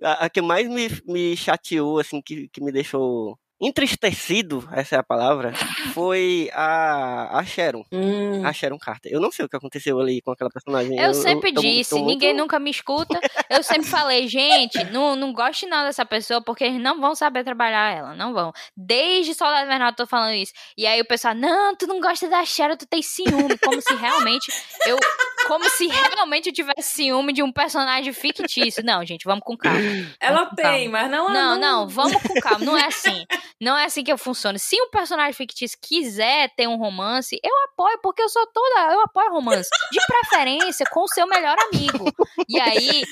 a, a que mais me, me chateou, assim, que, que me deixou entristecido, essa é a palavra, foi a, a Sharon, hum. a Sharon Carter. Eu não sei o que aconteceu ali com aquela personagem. Eu sempre tô- disse, muito- ninguém nunca me escuta. Eu sempre falei, gente, não, não goste não dessa pessoa, porque eles não vão saber trabalhar ela, não vão. Desde Soldado Invernal eu tô falando isso. E aí o pessoal, não, tu não gosta da Sharon, tu tem ciúme. Como se realmente eu. Como se realmente eu tivesse ciúme de um personagem fictício. Não, gente, vamos com calma. Ela com tem, calma. mas não... Não, não, vamos com calma. Não é assim. Não é assim que eu funciono. Se um personagem fictício quiser ter um romance, eu apoio, porque eu sou toda. Eu apoio romance. De preferência com o seu melhor amigo. E aí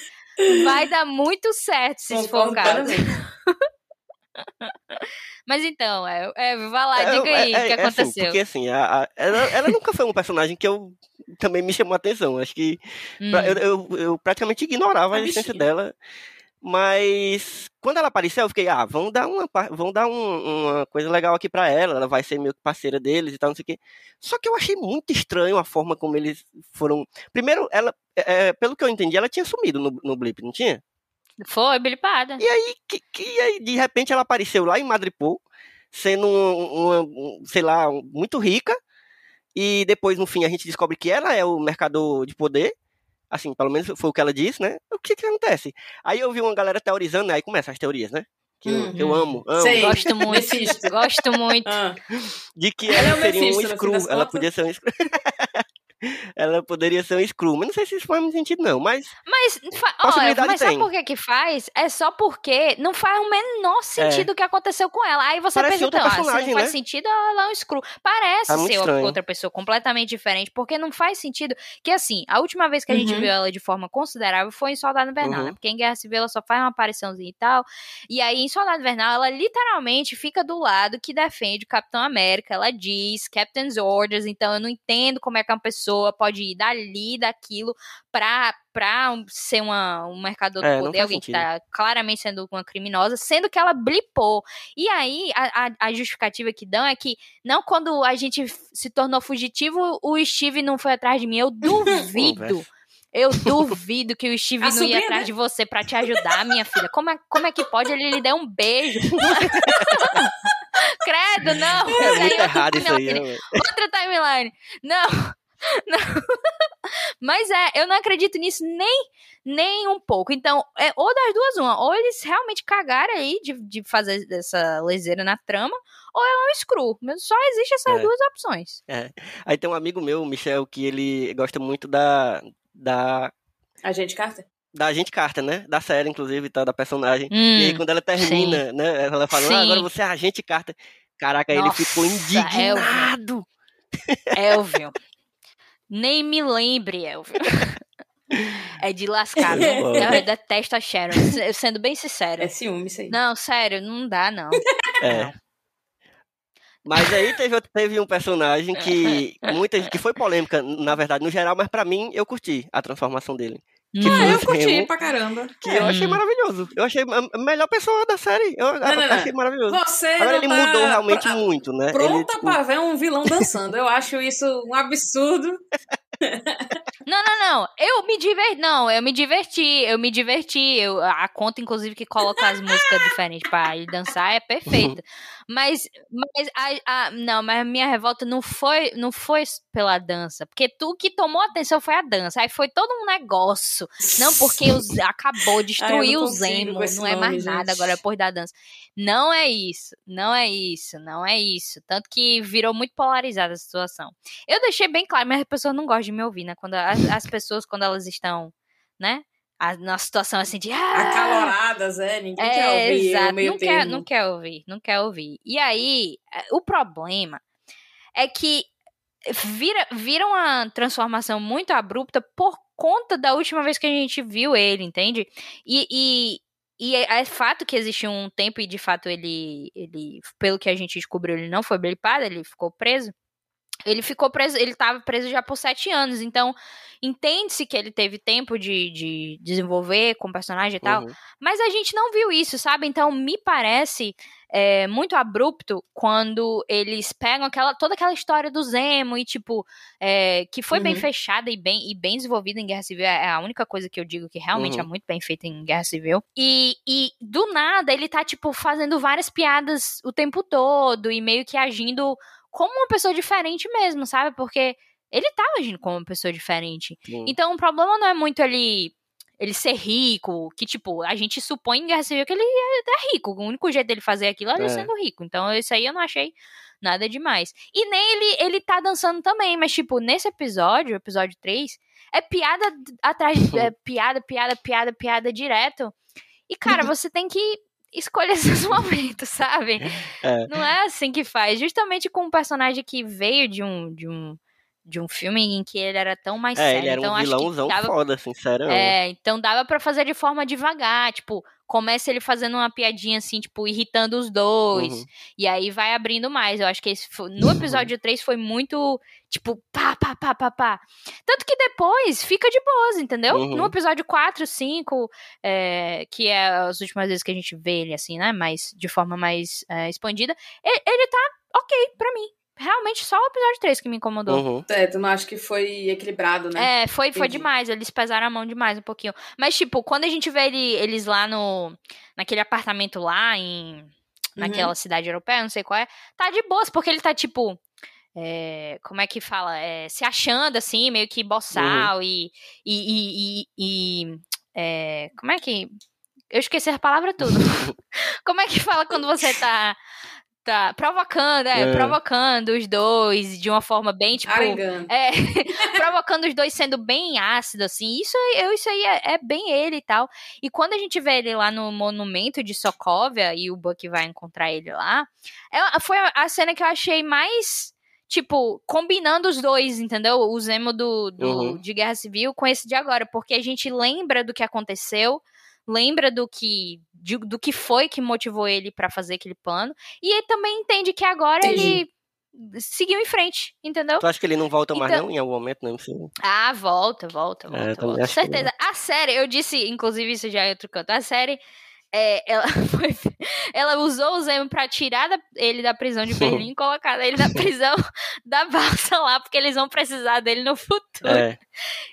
vai dar muito certo se for o caso. Mas então, é, é, vai lá, É, diga aí é- o que é assim, aconteceu. porque assim, a- a- ela, ela nunca foi um personagem que eu também me chamou a atenção. Acho que Hum. Eu, eu, eu praticamente ignorava a A existência bichinha. dela. Mas quando ela apareceu, eu fiquei, ah, vão dar uma, vão dar um- uma coisa legal aqui pra ela. Ela vai ser meio que parceira deles e tal, não sei o quê. Só que eu achei muito estranho a forma como eles foram. Primeiro, ela, é, pelo que eu entendi, ela tinha sumido no, no Blip, não tinha? Foi, bilipada. E aí, que, que aí, de repente, ela apareceu lá em Madripoor, sendo um- uma, um, sei lá, muito rica. E depois, no fim, a gente descobre que ela é o mercador de poder. Assim, pelo menos foi o que ela disse, né? O que que acontece? Aí eu vi uma galera teorizando, aí começam as teorias, né? Que eu, Uhum. eu amo, amo. Sei. Gosto muito. Mephisto. Gosto muito. Ah, De que Ela ela, é seria um das Ela contas. podia ser um screw. ela poderia ser um screw. Mas não sei se isso faz muito sentido, não. Mas Mas olha, mas sabe por que que faz? É só porque não faz o menor sentido o que aconteceu com ela. Aí você É. Parece pensa, então, ah, se não faz né? sentido, ela é um screw. Parece É ser estranho. outra pessoa completamente diferente, porque não faz sentido. Que assim, a última vez que a gente Uhum. viu ela de forma considerável foi em Soldado Invernal, Uhum. né? Porque em Guerra Civil ela só faz uma apariçãozinha e tal. E aí, em Soldado Invernal, ela literalmente fica do lado que defende o Capitão América. Ela diz Captain's Orders, então eu não entendo como é que uma pessoa pode ir dali, daquilo, pra, pra um- ser uma, um mercador É, do poder, alguém que sentido. tá claramente sendo uma criminosa, sendo que ela blipou. E aí, a, a- a justificativa que dão é que, não quando a gente se tornou fugitivo, o Steve não foi atrás de mim. Eu duvido. Eu duvido que o Steve A não ia atrás né? de você pra te ajudar, minha filha. Como é, como é que pode ele lhe dar um beijo? Credo, não. É muito outra errado isso aí. timeline. né? Outra timeline. Não. Não. Mas é, eu não acredito nisso nem, nem um pouco. Então, é ou das duas, uma. Ou eles realmente cagaram aí de, de fazer essa leseira na trama, ou ela é um screw. Mas Só existem essas É. duas opções. Aí tem um amigo meu, o Michel, que ele gosta muito da. da. A gente, Carter? da agente Carter, né? Da série, inclusive, tá? Da personagem. Hum, E aí, quando ela termina, né? Ela fala, ah, agora Sim. você é agente Carter. Caraca, Nossa, ele ficou indignado. Elvio. Nem me lembre, Elvio. É de lascar, né? Eu Eu detesto a Sharon, se- sendo bem sincera. É ciúme isso aí. Não, sério, não dá, não. É. Mas aí teve, teve um personagem que muita, que foi polêmica, na verdade, no geral, mas pra mim eu curti a transformação dele. Que. Ah, eu curti Remo, pra caramba. que eu achei Hum. maravilhoso. Eu achei a melhor pessoa da série. Eu, não, não. achei maravilhoso. Você Agora não ele tá mudou realmente pra- muito, né? ele, pronta tipo, pra ver um vilão dançando. Eu acho isso um absurdo. Não, não, não. Eu me diverti. Não, eu me diverti. Eu me diverti. Eu, a conta, inclusive, que coloca as músicas diferentes pra ele dançar é perfeita. Mas, mas a, a- não, mas a minha revolta não foi, não foi pela dança. Porque tu que tomou atenção foi a dança. Aí foi todo um negócio. Não, porque os, acabou, destruiu o Zemo. Não é mais nome, nada gente. agora depois da dança. Não é isso. Não é isso. Não é isso. Tanto que virou muito polarizada a situação. Eu deixei bem claro, mas as pessoas não gostam de me ouvir, né? Quando as, as pessoas, quando elas estão, né? A, na situação assim de. Ah, Acaloradas, é. Ninguém quer é, ouvir o exato. meio Não quer, não quer ouvir, não quer ouvir. E aí, é, o problema é que vira, vira uma transformação muito abrupta por conta da última vez que a gente viu ele, entende? E, e, e é, é fato que existe um tempo e de fato ele, ele, pelo que a gente descobriu, ele não foi blipado, ele ficou preso. Ele ficou preso, ele estava preso já por sete anos, então entende-se que ele teve tempo de, de desenvolver com o personagem e tal, uhum. mas a gente não viu isso, sabe? Então me parece é, muito abrupto quando eles pegam aquela, toda aquela história do Zemo e, tipo, é, que foi bem Uhum. fechada e bem, e bem desenvolvida em Guerra Civil. É a única coisa que eu digo que realmente Uhum. é muito bem feita em Guerra Civil. E, e do nada ele tá, tipo, fazendo várias piadas o tempo todo e meio que agindo como uma pessoa diferente mesmo, sabe? Porque ele tava agindo como uma pessoa diferente. Sim. Então o problema não é muito ele ele ser rico, que tipo, a gente supõe em Guerra Civil que ele é, é rico. O único jeito dele fazer aquilo é ele É. sendo rico. Então isso aí eu não achei nada demais. E nem ele ele tá dançando também, mas tipo, nesse episódio, episódio 3, é piada atrás de é piada, piada, piada, piada direto. E cara, você tem que escolher seus momentos, sabe? É. Não é assim que faz. Justamente com um personagem que veio de um de um de um filme em que ele era tão mais É, sério. ele era então um vilãozão dava foda, sincero. é, então dava pra fazer de forma devagar, tipo, começa ele fazendo uma piadinha assim, tipo, irritando os dois, Uhum. e aí vai abrindo mais. Eu acho que esse fo- no episódio 3 foi muito, tipo, pá, pá, pá, pá, pá. Tanto que depois fica de boas, entendeu? Uhum. No episódio 4, 5, é, que é as últimas vezes que a gente vê ele assim, né, mais, de forma mais é, expandida, ele, ele tá ok pra mim. Realmente só o episódio 3 que me incomodou. Uhum. É, tu não acha que foi equilibrado, né? É, foi, foi demais. Eles pesaram a mão demais um pouquinho. Mas, tipo, quando a gente vê ele- eles lá no. naquele apartamento lá em. naquela cidade europeia, não sei qual é, tá de boas, porque ele tá, tipo. é, como é que fala? É, se achando, assim, meio que boçal e. e. e. e- e, é, como é que. Eu esqueci a palavra tudo. como é que fala quando você tá. Tá, provocando, é, É. provocando os dois de uma forma bem, tipo. É, provocando os dois sendo bem ácido, assim. Isso, eu, isso aí é, é bem ele e tal. E quando a gente vê ele lá no monumento de Sokovia e o Buck vai encontrar ele lá, é- foi a, a cena que eu achei mais. Tipo, combinando os dois, entendeu? O Zemo do, do- Uhum. de Guerra Civil com esse de agora. Porque a gente lembra do que aconteceu, lembra do que, de- do que foi que motivou ele pra fazer aquele plano. E ele também entende que agora Entendi. ele seguiu em frente, entendeu? Tu acha que ele não volta mais, Então- não, em algum momento? Não, sei. Ah, volta, volta, volta. É, volta. que Certeza. A série, eu disse, inclusive isso já é outro canto. A série, é, ela, foi- ela usou o Zemo pra tirar da- ele da prisão de Berlim e colocar ele na prisão da balsa lá, porque eles vão precisar dele no futuro. É,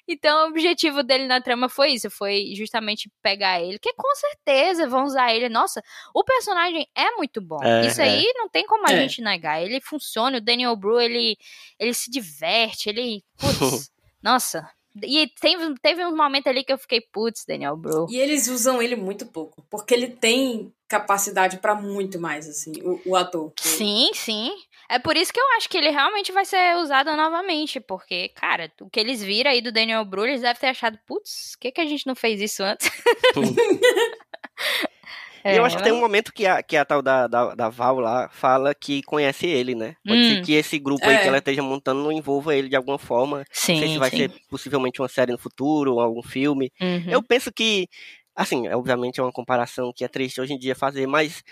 Então, o objetivo dele na trama foi isso, foi justamente pegar ele, que com certeza vão usar ele. Nossa, o personagem é muito bom. É, isso é. aí não tem como a É. gente negar. Ele funciona, o Daniel Bru, ele, ele se diverte, ele. Putz, nossa. E teve, teve um momento ali que eu fiquei, putz, Daniel Bru. E eles usam ele muito pouco, porque ele tem capacidade pra muito mais, assim, o, o ator. Sim, sim. É por isso que eu acho que ele realmente vai ser usado novamente, porque, cara, o que eles viram aí do Daniel Bru, eles devem ter achado, putz, por que, que a gente não fez isso antes? E eu acho que tem um momento que a, que a tal da, da, da Val lá fala que conhece ele, né? Pode Hum. ser que esse grupo aí É. que ela esteja montando não envolva ele de alguma forma. Sim, não sei se vai sim. ser possivelmente uma série no futuro, ou algum filme. Uhum. Eu penso que, assim, obviamente é uma comparação que é triste hoje em dia fazer, mas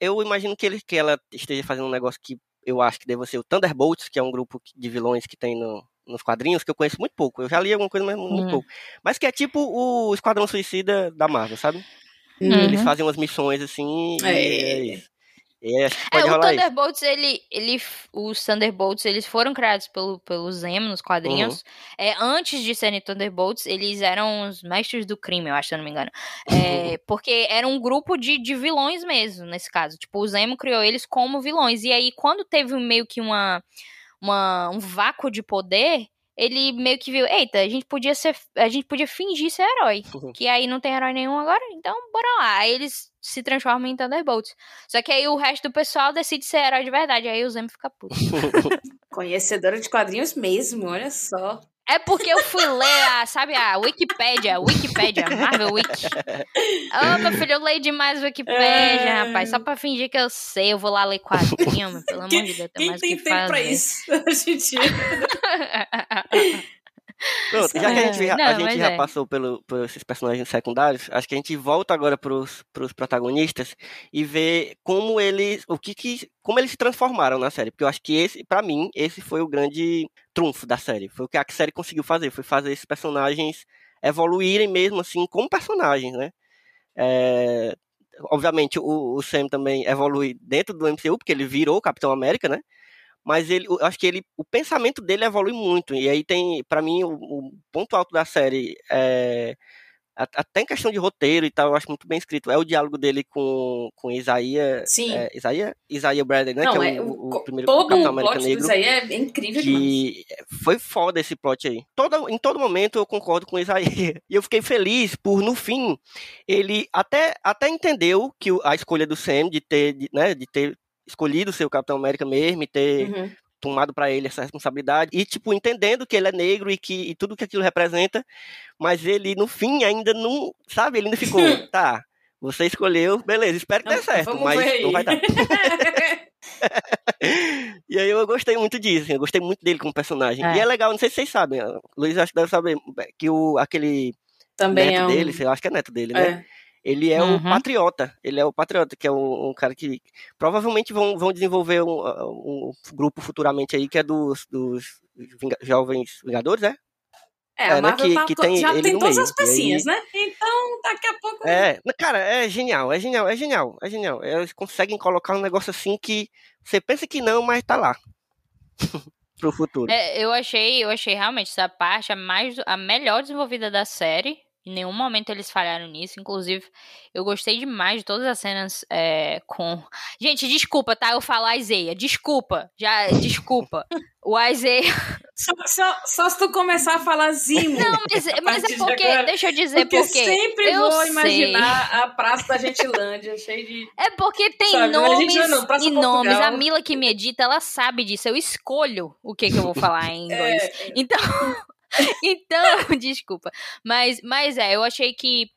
eu imagino que, ele, que ela esteja fazendo um negócio que eu acho que deva ser o Thunderbolts, que é um grupo de vilões que tem no, nos quadrinhos, que eu conheço muito pouco. Eu já li alguma coisa, mas muito Hum. pouco. Mas que é tipo o Esquadrão Suicida da Marvel, sabe? Uhum. Eles fazem umas missões assim e É. é. E acho que É, pode o rolar isso. Thunderbolts, ele, ele, os Thunderbolts, eles foram criados pelo, pelo Zemo nos quadrinhos. Uhum. É, antes de serem Thunderbolts, eles eram os mestres do crime, eu acho, se eu não me engano. É, porque era um grupo de, de vilões mesmo, nesse caso. Tipo, o Zemo criou eles como vilões. E aí, quando teve meio que uma, uma, um vácuo de poder, ele meio que viu, eita, a gente podia ser. A gente podia fingir ser herói. Uhum. Que aí não tem herói nenhum agora, então bora lá. Aí eles se transformam em Thunderbolts. Só que aí o resto do pessoal decide ser herói de verdade. Aí o Zemo fica puto. Conhecedora de quadrinhos mesmo, olha só. É porque eu fui ler a, sabe, a Wikipédia, Wikipédia, Marvel Wiki. Ô, meu filho, eu leio demais Wikipédia, É. rapaz. Só pra fingir que eu sei, eu vou lá ler quadrinho, mas pelo amor de Deus, tem Quem mais tem que tempo fazer. pra isso hoje em dia? Pronto, já que a gente, já, Não, a gente já é. passou pelo, por esses personagens secundários, acho que a gente volta agora pros, pros protagonistas e vê como eles, o que que, como eles se transformaram na série, porque eu acho que esse, pra mim, esse foi o grande trunfo da série, foi o que a série conseguiu fazer, foi fazer esses personagens evoluírem mesmo assim como personagens, né? É, obviamente o, o Sam também evolui dentro do MCU, porque ele virou o Capitão América, né? Mas ele, eu acho que ele, o pensamento dele evolui muito. E aí tem, pra mim, o, o ponto alto da série é até em questão de roteiro e tal, eu acho muito bem escrito. É o diálogo dele com, com Isaías. Sim. É, Isaías? Isaías Bradley, né? Não, que é, é, o, o, o primeiro todo Capitão o América plot Negro. aí é incrível demais. Que foi foda esse plot aí. Todo, em todo momento eu concordo com Isaías. E eu fiquei feliz por, no fim, ele até, até entendeu que a escolha do Sam de ter, de, né, de ter escolhido ser o Capitão América mesmo e ter Uhum. tomado pra ele essa responsabilidade e tipo entendendo que ele é negro e que e tudo que aquilo representa, mas ele no fim ainda não, sabe, ele ainda ficou, tá, você escolheu, beleza, espero que dê certo, Vamos mas não vai dar. E aí eu gostei muito disso, assim, eu gostei muito dele como personagem. É. E é legal, não sei se vocês sabem, Luiz acho que deve saber que o aquele Também neto é um... dele, lá, acho que é neto dele, né? É. Ele é Uhum. o patriota. Ele é o patriota, que é um, um cara que provavelmente vão, vão desenvolver um, um grupo futuramente aí que é dos, dos Vinga- jovens Vingadores, é? É, É, a né, que- tá que tem já ele tem todas meio. as pecinhas, aí- né? Então, daqui a pouco... É, cara, é genial, é genial, é genial, é genial. Eles conseguem colocar um negócio assim que você pensa que não, mas tá lá. Pro futuro. É, eu achei, eu achei realmente essa parte a mais a melhor desenvolvida da série. Em nenhum momento eles falharam nisso. Inclusive, eu gostei demais de todas as cenas é, com. Gente, desculpa, tá? Eu falo Isaiah. Desculpa. Já, desculpa. O Isaiah. Só, só, só, se tu começar a falar Zimo. Não, mas, mas é porque. De deixa eu dizer porque. Porque sempre eu vou sei. imaginar a Praça da Gentilândia, cheio de. É porque tem Sabe, nomes não, Praça e nomes. Portugal. A Mila que me edita, ela sabe disso. Eu escolho o que, que eu vou falar em inglês. É, Então, então, desculpa. Mas, mas é, eu achei que.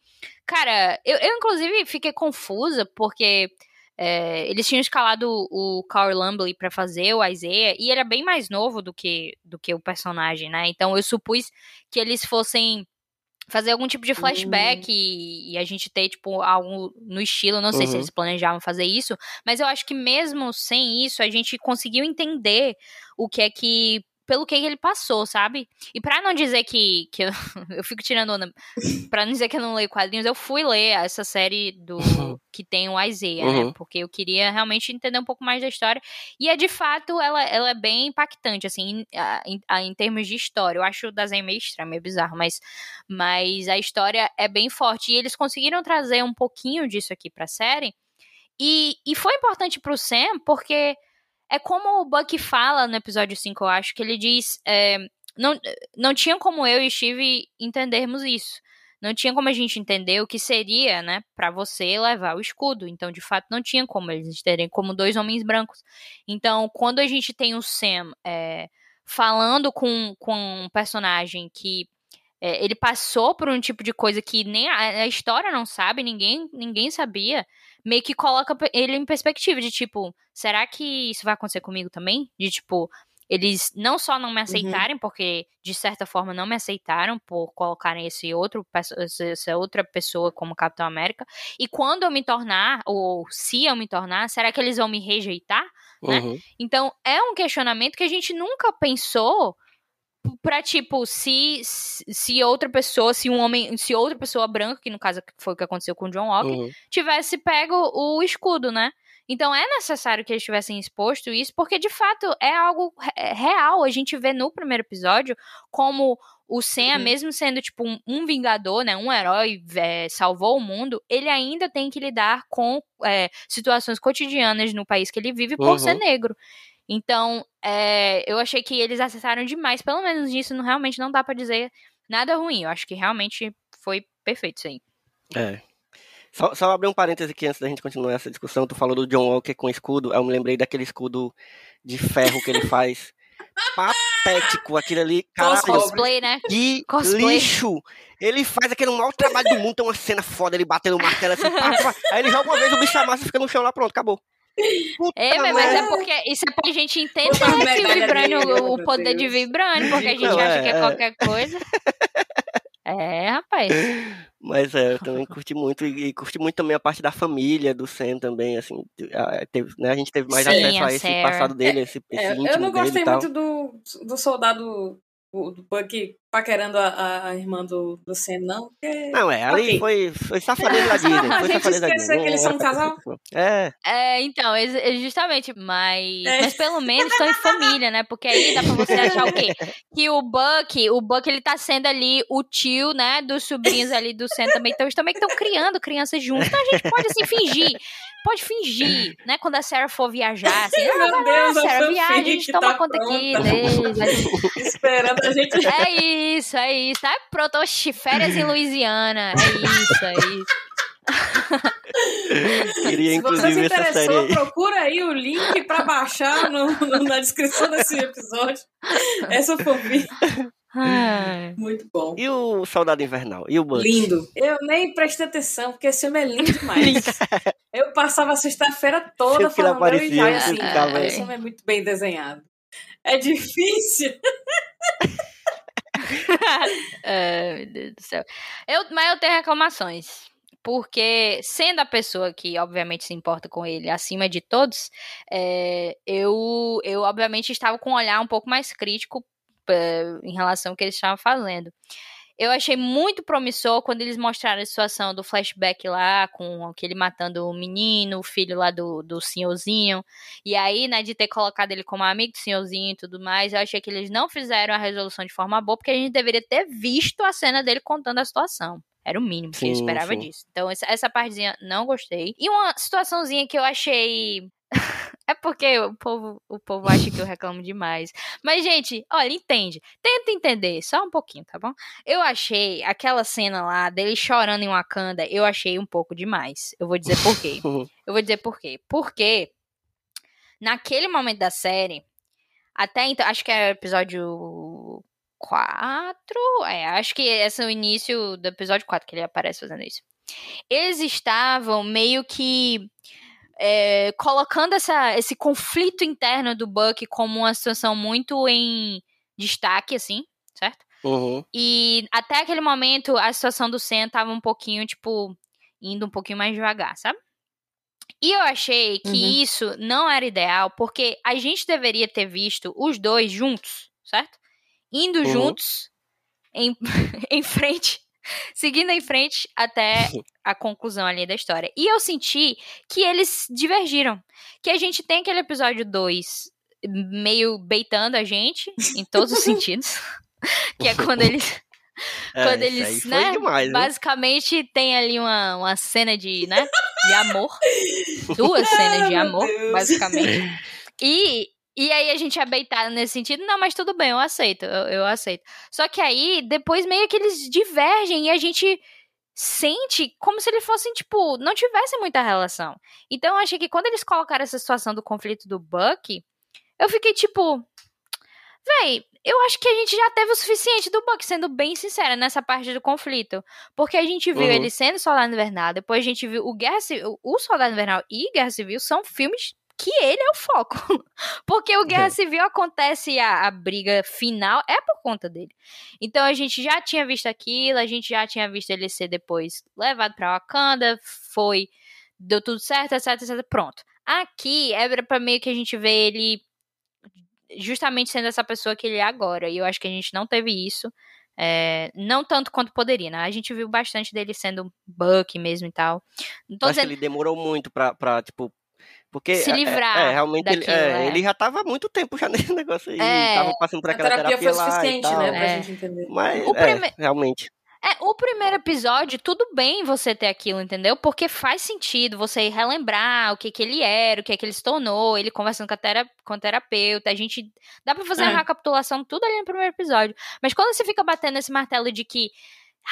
Cara, eu, eu inclusive fiquei confusa porque é, eles tinham escalado o Carl Lumbly pra fazer o Isaiah e ele é bem mais novo do que, do que o personagem, né? Então eu supus que eles fossem fazer algum tipo de flashback e, e a gente ter, tipo, algo no estilo. Não sei se Uhum. eles planejavam fazer isso, mas eu acho que mesmo sem isso, a gente conseguiu entender o que é que. Pelo que ele passou, sabe? E pra não dizer que. que eu, eu fico tirando onda. Pra não dizer que eu não leio quadrinhos, eu fui ler essa série do. que tem o Isaiah, né? Uhum. Porque eu queria realmente entender um pouco mais da história. E é de fato, ela, ela é bem impactante, assim, em, em, em termos de história. Eu acho o desenho meio estranho, meio bizarro, mas, mas a história é bem forte. E eles conseguiram trazer um pouquinho disso aqui pra série. E, e foi importante pro Sam, porque é como o Bucky fala no episódio 5, eu acho, que ele diz. é, não, não tinha como eu e Steve entendermos isso. Não tinha como a gente entender o que seria, né, pra você levar o escudo. Então, de fato, não tinha como eles terem como dois homens brancos. Então, quando a gente tem o Sam é, falando com, com um personagem que é, ele passou por um tipo de coisa que nem a, a história não sabe, ninguém, ninguém sabia, meio que coloca ele em perspectiva de tipo, será que isso vai acontecer comigo também? De tipo, eles não só não me aceitarem, porque de certa forma não me aceitaram por colocarem esse outro, essa outra pessoa como Capitão América, e quando eu me tornar, ou se eu me tornar, será que eles vão me rejeitar? né? Uhum. Então, é um questionamento que a gente nunca pensou pra, tipo, se, se outra pessoa, se um homem, se outra pessoa branca, que no caso foi o que aconteceu com o John Walker, Uhum. tivesse pego o escudo, né? Então é necessário que eles tivessem exposto isso, porque de fato é algo re- real. A gente vê no primeiro episódio como o Sam, Uhum. mesmo sendo tipo um, um vingador, né, um herói, é, salvou o mundo, ele ainda tem que lidar com é, situações cotidianas no país que ele vive por Uhum. ser negro. Então, é, eu achei que eles acertaram demais. Pelo menos nisso, não, realmente não dá pra dizer nada ruim. Eu acho que realmente foi perfeito isso aí. É. Só, só abrir um parêntese aqui antes da gente continuar essa discussão. Tu falou do John Walker com escudo. Eu me lembrei daquele escudo de ferro que ele faz. Patético, aquele ali. Caralho, Cosplay, né? que Cosplay. lixo! Ele faz aquele maior trabalho do mundo. Tem uma cena foda, ele batendo o martelo assim. pá, pá. Aí ele joga uma vez, o bicho amassa e fica no chão lá, pronto, acabou. É, mas mas é porque isso é pra gente entender que merda, vibrânio, o Deus. poder de vibrânio, porque a gente Não, acha é, que é é. qualquer coisa. É, rapaz. Mas é, eu também curti muito. E, curti muito também a parte da família do Sam também, assim. a- Teve, né, a gente teve mais Sim, acesso a a esse Sarah. passado dele, esse, esse É, íntimo eu não gostei muito do, do soldado o- do Bucky paquerando a, a- irmã do, do Sam, não. Porque... Não, é, ali Ok. foi, foi safadeza da Disney. A gente esqueceu que eles são um casal. É, É, então, ex- justamente, mas, É. mas pelo menos estão em família, né? Porque aí dá pra você achar o quê? Que o Buck, o Buck ele tá sendo ali o tio, né, dos sobrinhos ali do Sam também. Então eles também estão criando crianças juntos. Então a gente pode assim fingir. Pode fingir, né? Quando a Sarah for viajar, assim, ah, Meu lá, Deus, a Sarah, viaja, a gente toma tá conta aqui pronta. deles. Esperando a gente. É isso, é isso. Tá pronto, oxi, férias em Louisiana. É isso, é isso. queria Se você se inclusive essa série interessou, aí. procura aí o link pra baixar no- no- na descrição desse episódio. Essa fanfic. Ai. Muito bom. E o Soldado Invernal? E o Buck? Lindo. Eu nem prestei atenção, porque esse filme é lindo demais. eu passava a sexta-feira toda Sempre falando, eu e aparecia, eu assim, ficava- "Ah, esse filme é muito bem desenhado. É difícil. Ai, meu Deus do céu. Eu, mas eu tenho reclamações. Porque, sendo a pessoa que, obviamente, se importa com ele acima de todos, é, eu, eu, obviamente, estava com um olhar um pouco mais crítico é, em relação ao que eles estavam fazendo. Eu achei muito promissor quando eles mostraram a situação do flashback lá, com aquele matando o menino, o filho lá do, do senhorzinho. E aí, né, de ter colocado ele como amigo do senhorzinho e tudo mais, eu achei que eles não fizeram a resolução de forma boa, porque a gente deveria ter visto a cena dele contando a situação. Era o mínimo que Sim, eu esperava sim. disso. Então, essa, essa partezinha não gostei. E uma situaçãozinha que eu achei. É porque o povo, o povo acha que eu reclamo demais. Mas, gente, olha, entende. Tenta entender, só um pouquinho, tá bom? Eu achei aquela cena lá dele chorando em Wakanda, eu achei um pouco demais. Eu vou dizer por quê. Eu vou dizer por quê. Porque naquele momento da série, até então, acho que é o episódio 4. É, acho que esse é o início do episódio 4 que ele aparece fazendo isso. Eles estavam meio que é, colocando essa, esse conflito interno do Buck como uma situação muito em destaque, assim, certo? Uhum. E até aquele momento a situação do Sam tava um pouquinho, tipo, indo um pouquinho mais devagar, sabe? E eu achei que Uhum. isso não era ideal, porque a gente deveria ter visto os dois juntos, certo? Indo Uhum. juntos em, em frente, seguindo em frente até a conclusão ali da história. E eu senti que eles divergiram. Que a gente tem aquele episódio 2 meio beitando a gente, em todos os sentidos. que é quando eles É, quando isso eles, né, demais, né? basicamente tem ali uma, uma cena de, né, de amor. Duas cenas de meu amor, basicamente. E, e aí a gente é beitado nesse sentido, não, mas tudo bem, eu aceito, eu, eu aceito. Só que aí, depois meio que eles divergem e a gente sente como se eles fossem, tipo, não tivessem muita relação. Então eu achei que quando eles colocaram essa situação do conflito do Buck, eu fiquei tipo, véi, eu acho que a gente já teve o suficiente do Buck, sendo bem sincera, nessa parte do conflito. Porque a gente viu Uhum. ele sendo Soldado Invernal, depois a gente viu o Guerra Civil, o Soldado Invernal e Guerra Civil são filmes que ele é o foco. Porque o Guerra É. Civil acontece a, a briga final é por conta dele. Então a gente já tinha visto aquilo, a gente já tinha visto ele ser depois levado pra Wakanda, foi deu tudo certo, etc, etc, pronto. Aqui é pra meio que a gente vê ele justamente sendo essa pessoa que ele é agora. E eu acho que a gente não teve isso. é, não tanto quanto poderia, né? A gente viu bastante dele sendo Buck mesmo e tal. Não tô Acho que dizendo. ele demorou muito pra, pra tipo. Porque. Se é- livrar É, realmente ele, daquilo, é, é. ele já tava há muito tempo já nesse negócio aí. É. Tava passando por A aquela terapia terapia, foi lá e suficiente, tal. né, pra É. gente entender. Mas, O é, prime- realmente. É, o primeiro episódio, tudo bem você ter aquilo, entendeu? Porque faz sentido você relembrar o que que ele era, o que que ele se tornou, ele conversando com a, tera com a terapeuta, a gente... Dá pra fazer É. uma recapitulação, tudo ali no primeiro episódio. Mas quando você fica batendo esse martelo de que,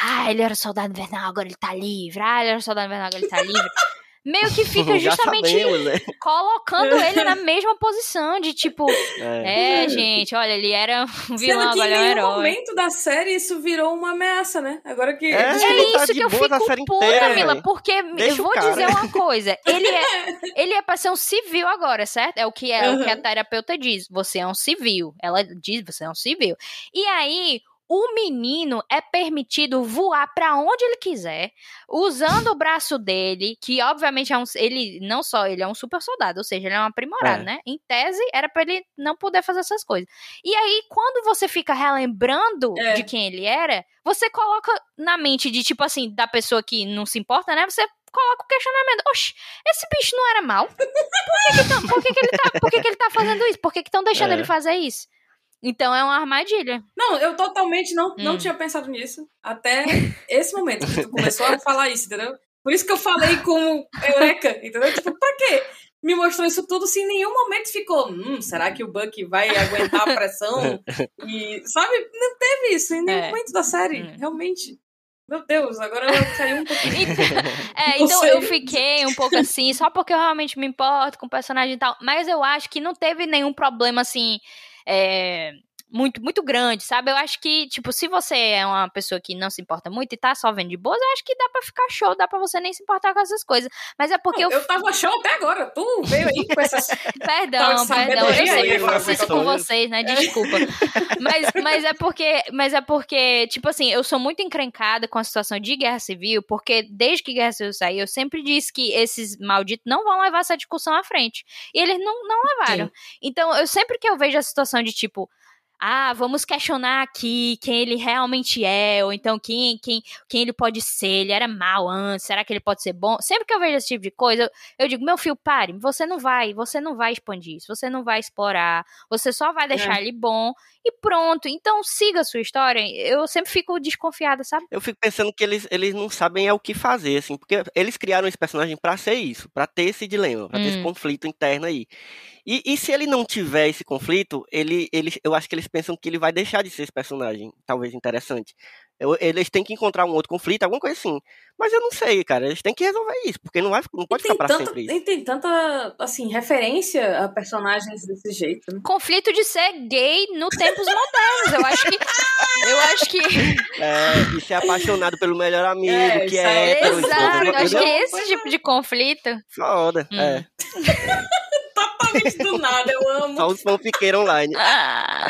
ah, ele era soldado invernal, agora ele tá livre, ah, ele era soldado invernal, agora ele tá livre... Meio que fica justamente sabemos, né? colocando ele na mesma posição de tipo, É. é, gente, olha, ele era um Sendo vilão, que em agora é um nenhum herói. momento da série isso virou uma ameaça, né? Agora que. É, É tá isso de que eu fico puta, Mila, porque Deixa eu vou cara. dizer uma coisa. Ele é, ele é pra ser um civil agora, certo? É o que, é, o que a Uhum. terapeuta diz. Você é um civil. Ela diz, você é um civil. E aí, o menino é permitido voar pra onde ele quiser, usando o braço dele, que obviamente é um. Ele não só ele é um super soldado, ou seja, ele é um aprimorado, É. né? Em tese, era pra ele não poder fazer essas coisas. E aí, quando você fica relembrando É. de quem ele era, você coloca na mente de, tipo assim, da pessoa que não se importa, né? Você coloca o questionamento. Oxe, esse bicho não era mal? Por que, que, tão- por que, que ele, tá, por que, que ele tá fazendo isso? Por que estão deixando É. ele fazer isso? Então é uma armadilha. Não, eu totalmente não, não Hum. tinha pensado nisso até esse momento que tu começou a falar isso, entendeu? Por isso que eu falei com Eureka, entendeu? Tipo, pra quê? Me mostrou isso tudo se em nenhum momento ficou, hum, será que o Buck vai aguentar a pressão? E, sabe? Não teve isso em nenhum É. momento da série, Hum. realmente. Meu Deus, agora eu caí um pouquinho. É, Não então eu fiquei um pouco assim, só porque eu realmente me importo com o personagem e tal. Mas eu acho que não teve nenhum problema assim. É, muito, muito grande, sabe? Eu acho que, tipo, se você é uma pessoa que não se importa muito e tá só vendo de boas, eu acho que dá pra ficar show, dá pra você nem se importar com essas coisas. Mas é porque eu. Eu tava show até agora. Tu veio aí com essas. Perdão, perdão. Eu sempre faço isso com vocês, né? Desculpa. Mas, mas é porque, mas é porque, tipo assim, eu sou muito encrencada com a situação de guerra civil, porque desde que guerra civil saiu, eu sempre disse que esses malditos não vão levar essa discussão à frente. E eles não, não levaram. Então, eu sempre que eu vejo a situação de tipo, ah, vamos questionar aqui quem ele realmente é, ou então quem, quem, quem ele pode ser, ele era mal antes, será que ele pode ser bom? Sempre que eu vejo esse tipo de coisa, eu, eu digo, meu filho, pare, você não vai, você não vai expandir isso, você não vai explorar, você só vai deixar É. ele bom e pronto. Então siga a sua história. Eu sempre fico desconfiada, sabe? Eu fico pensando que eles, eles não sabem é o que fazer, assim, porque eles criaram esse personagem pra ser isso, pra ter esse dilema, pra ter esse Hum. conflito interno aí. E, e se ele não tiver esse conflito, ele, ele, eu acho que eles pensam que ele vai deixar de ser esse personagem, talvez interessante. Eu- eles têm que encontrar um outro conflito, alguma coisa assim. Mas eu não sei, cara. Eles têm que resolver isso, porque não, vai, não pode ficar pra tanta, sempre isso. e tem tanta, assim, referência a personagens desse jeito. né? Conflito de ser gay no tempos modernos. Eu acho que. Eu acho que. É, e ser apaixonado pelo melhor amigo, É, que é hétero. Exato, eu acho que é esse tipo de conflito. Foda, Hum. é. Totalmente do nada, eu amo. Só os fanfiqueiros online. Ah.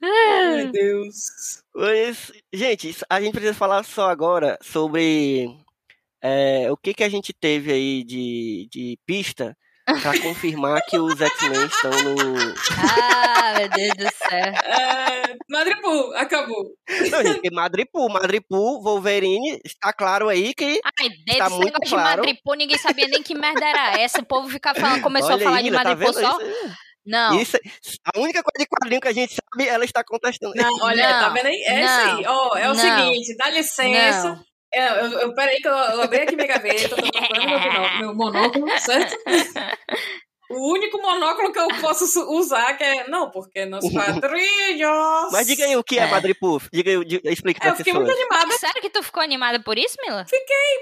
Meu Deus. Mas, gente, a gente precisa falar só agora sobre é, o que, que a gente teve aí de, de pista pra confirmar que os X-Men estão no. Ah, meu Deus do É, Madripoor, acabou. Não, gente, porque Madripoor, Madripoor, Wolverine, está claro aí que. Ai, desde Tá esse muito negócio claro. de Madripoor, ninguém sabia nem que merda era essa. O povo fica falando, começou Olha a falar aí, de menina, tá só. isso? Não. Isso, a única coisa de quadrinho que a gente sabe, ela está contestando. Não, olha, Não, tá vendo aí? É isso aí. Ó, é o não, seguinte, dá licença. Não. É, eu, eu, peraí que eu, eu abri aqui minha gaveta, tô procurando meu, meu monóculo, certo? O único monóculo que eu posso su- usar que é... Não, porque nos quadrinhos... Mas diga aí o que é, É. Madripoor. Diga aí, explica É, pra eu fiquei muito pessoas. animada. Sério que tu ficou animada por isso, Mila?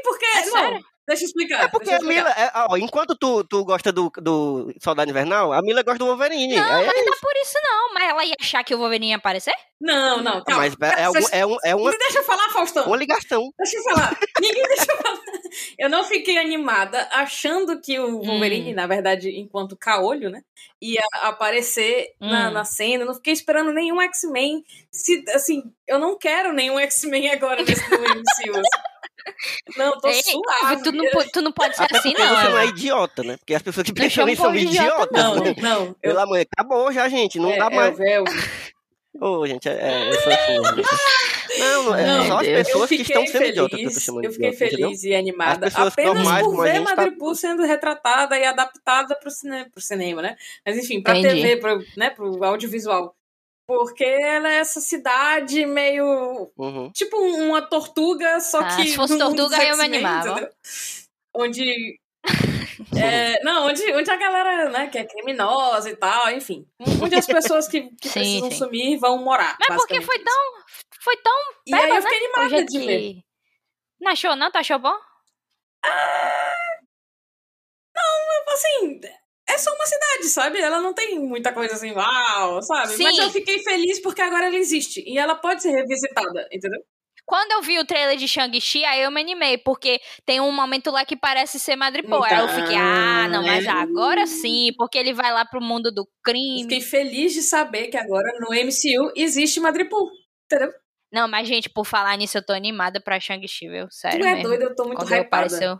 Porque... É não, sério? Deixa eu explicar. É porque deixa a explicar. Mila, é, ó, enquanto tu, tu gosta do, do Soldado Invernal, a Mila gosta do Wolverine. Não, É- mas não é por isso não. Mas ela ia achar que o Wolverine ia aparecer? Não, não, calma. mas é, Vocês- é, um- é uma, Me deixa eu falar, Faustão. uma ligação. Deixa eu falar. Ninguém deixa eu falar. Eu não fiquei animada achando que o Wolverine, Hum. na verdade, enquanto caolho, né? Ia aparecer na, Hum. na cena. Eu não fiquei esperando nenhum X-Men. Se, assim, eu não quero nenhum X-Men agora nesse MCU. Não, tô Ei, suave. Tu não, tu não pode ser Até assim, não. você não é idiota, né? Porque as pessoas que Não pensam chama nisso o são povo de idiota, idiotas. Não, né? não. Eu, Pela mãe, acabou já, gente. Não é, dá é mais. véu. Ô, gente, é, é, eu sou assim. Não, não, é Não, só as Deus. pessoas que estão sendo feliz, idiotas que eu tô chamando eu fiquei idiota, entendeu? feliz e animada As pessoas apenas normais por ver gente tá- Madripoor sendo retratada e adaptada pro, cine, pro cinema, né? Mas enfim, pra Entendi. TV, pro, né, pro audiovisual. Porque ela é essa cidade meio. Uhum. Tipo uma tortuga, só Ah, que. se fosse tortuga, eu me animava. entendeu? Onde. é, não, onde, onde a galera, né, que é criminosa e tal, enfim. Onde as pessoas que, que Sim, precisam sim. sumir vão morar. Mas porque foi tão. Foi tão. E aí beba, eu fiquei O animada jeito de ver. que. Não achou, não? Tu achou bom? assim, é só uma cidade, sabe? Ela não tem muita coisa assim, uau, sabe? Sim. Mas eu fiquei feliz porque agora ela existe. E ela pode ser revisitada, entendeu? Quando eu vi o trailer de Shang-Chi, aí eu me animei, porque tem um momento lá que parece ser Madripoor. Aí eu fiquei, ah, não, mas Então, é. agora sim, porque ele vai lá pro mundo do crime. Fiquei feliz de saber que agora no MCU existe Madripool. Entendeu? Não, mas, gente, por falar nisso, eu tô animada pra Shang-Chi, viu? Sério tu é mesmo. doido, eu tô muito Quando hypada. apareceu.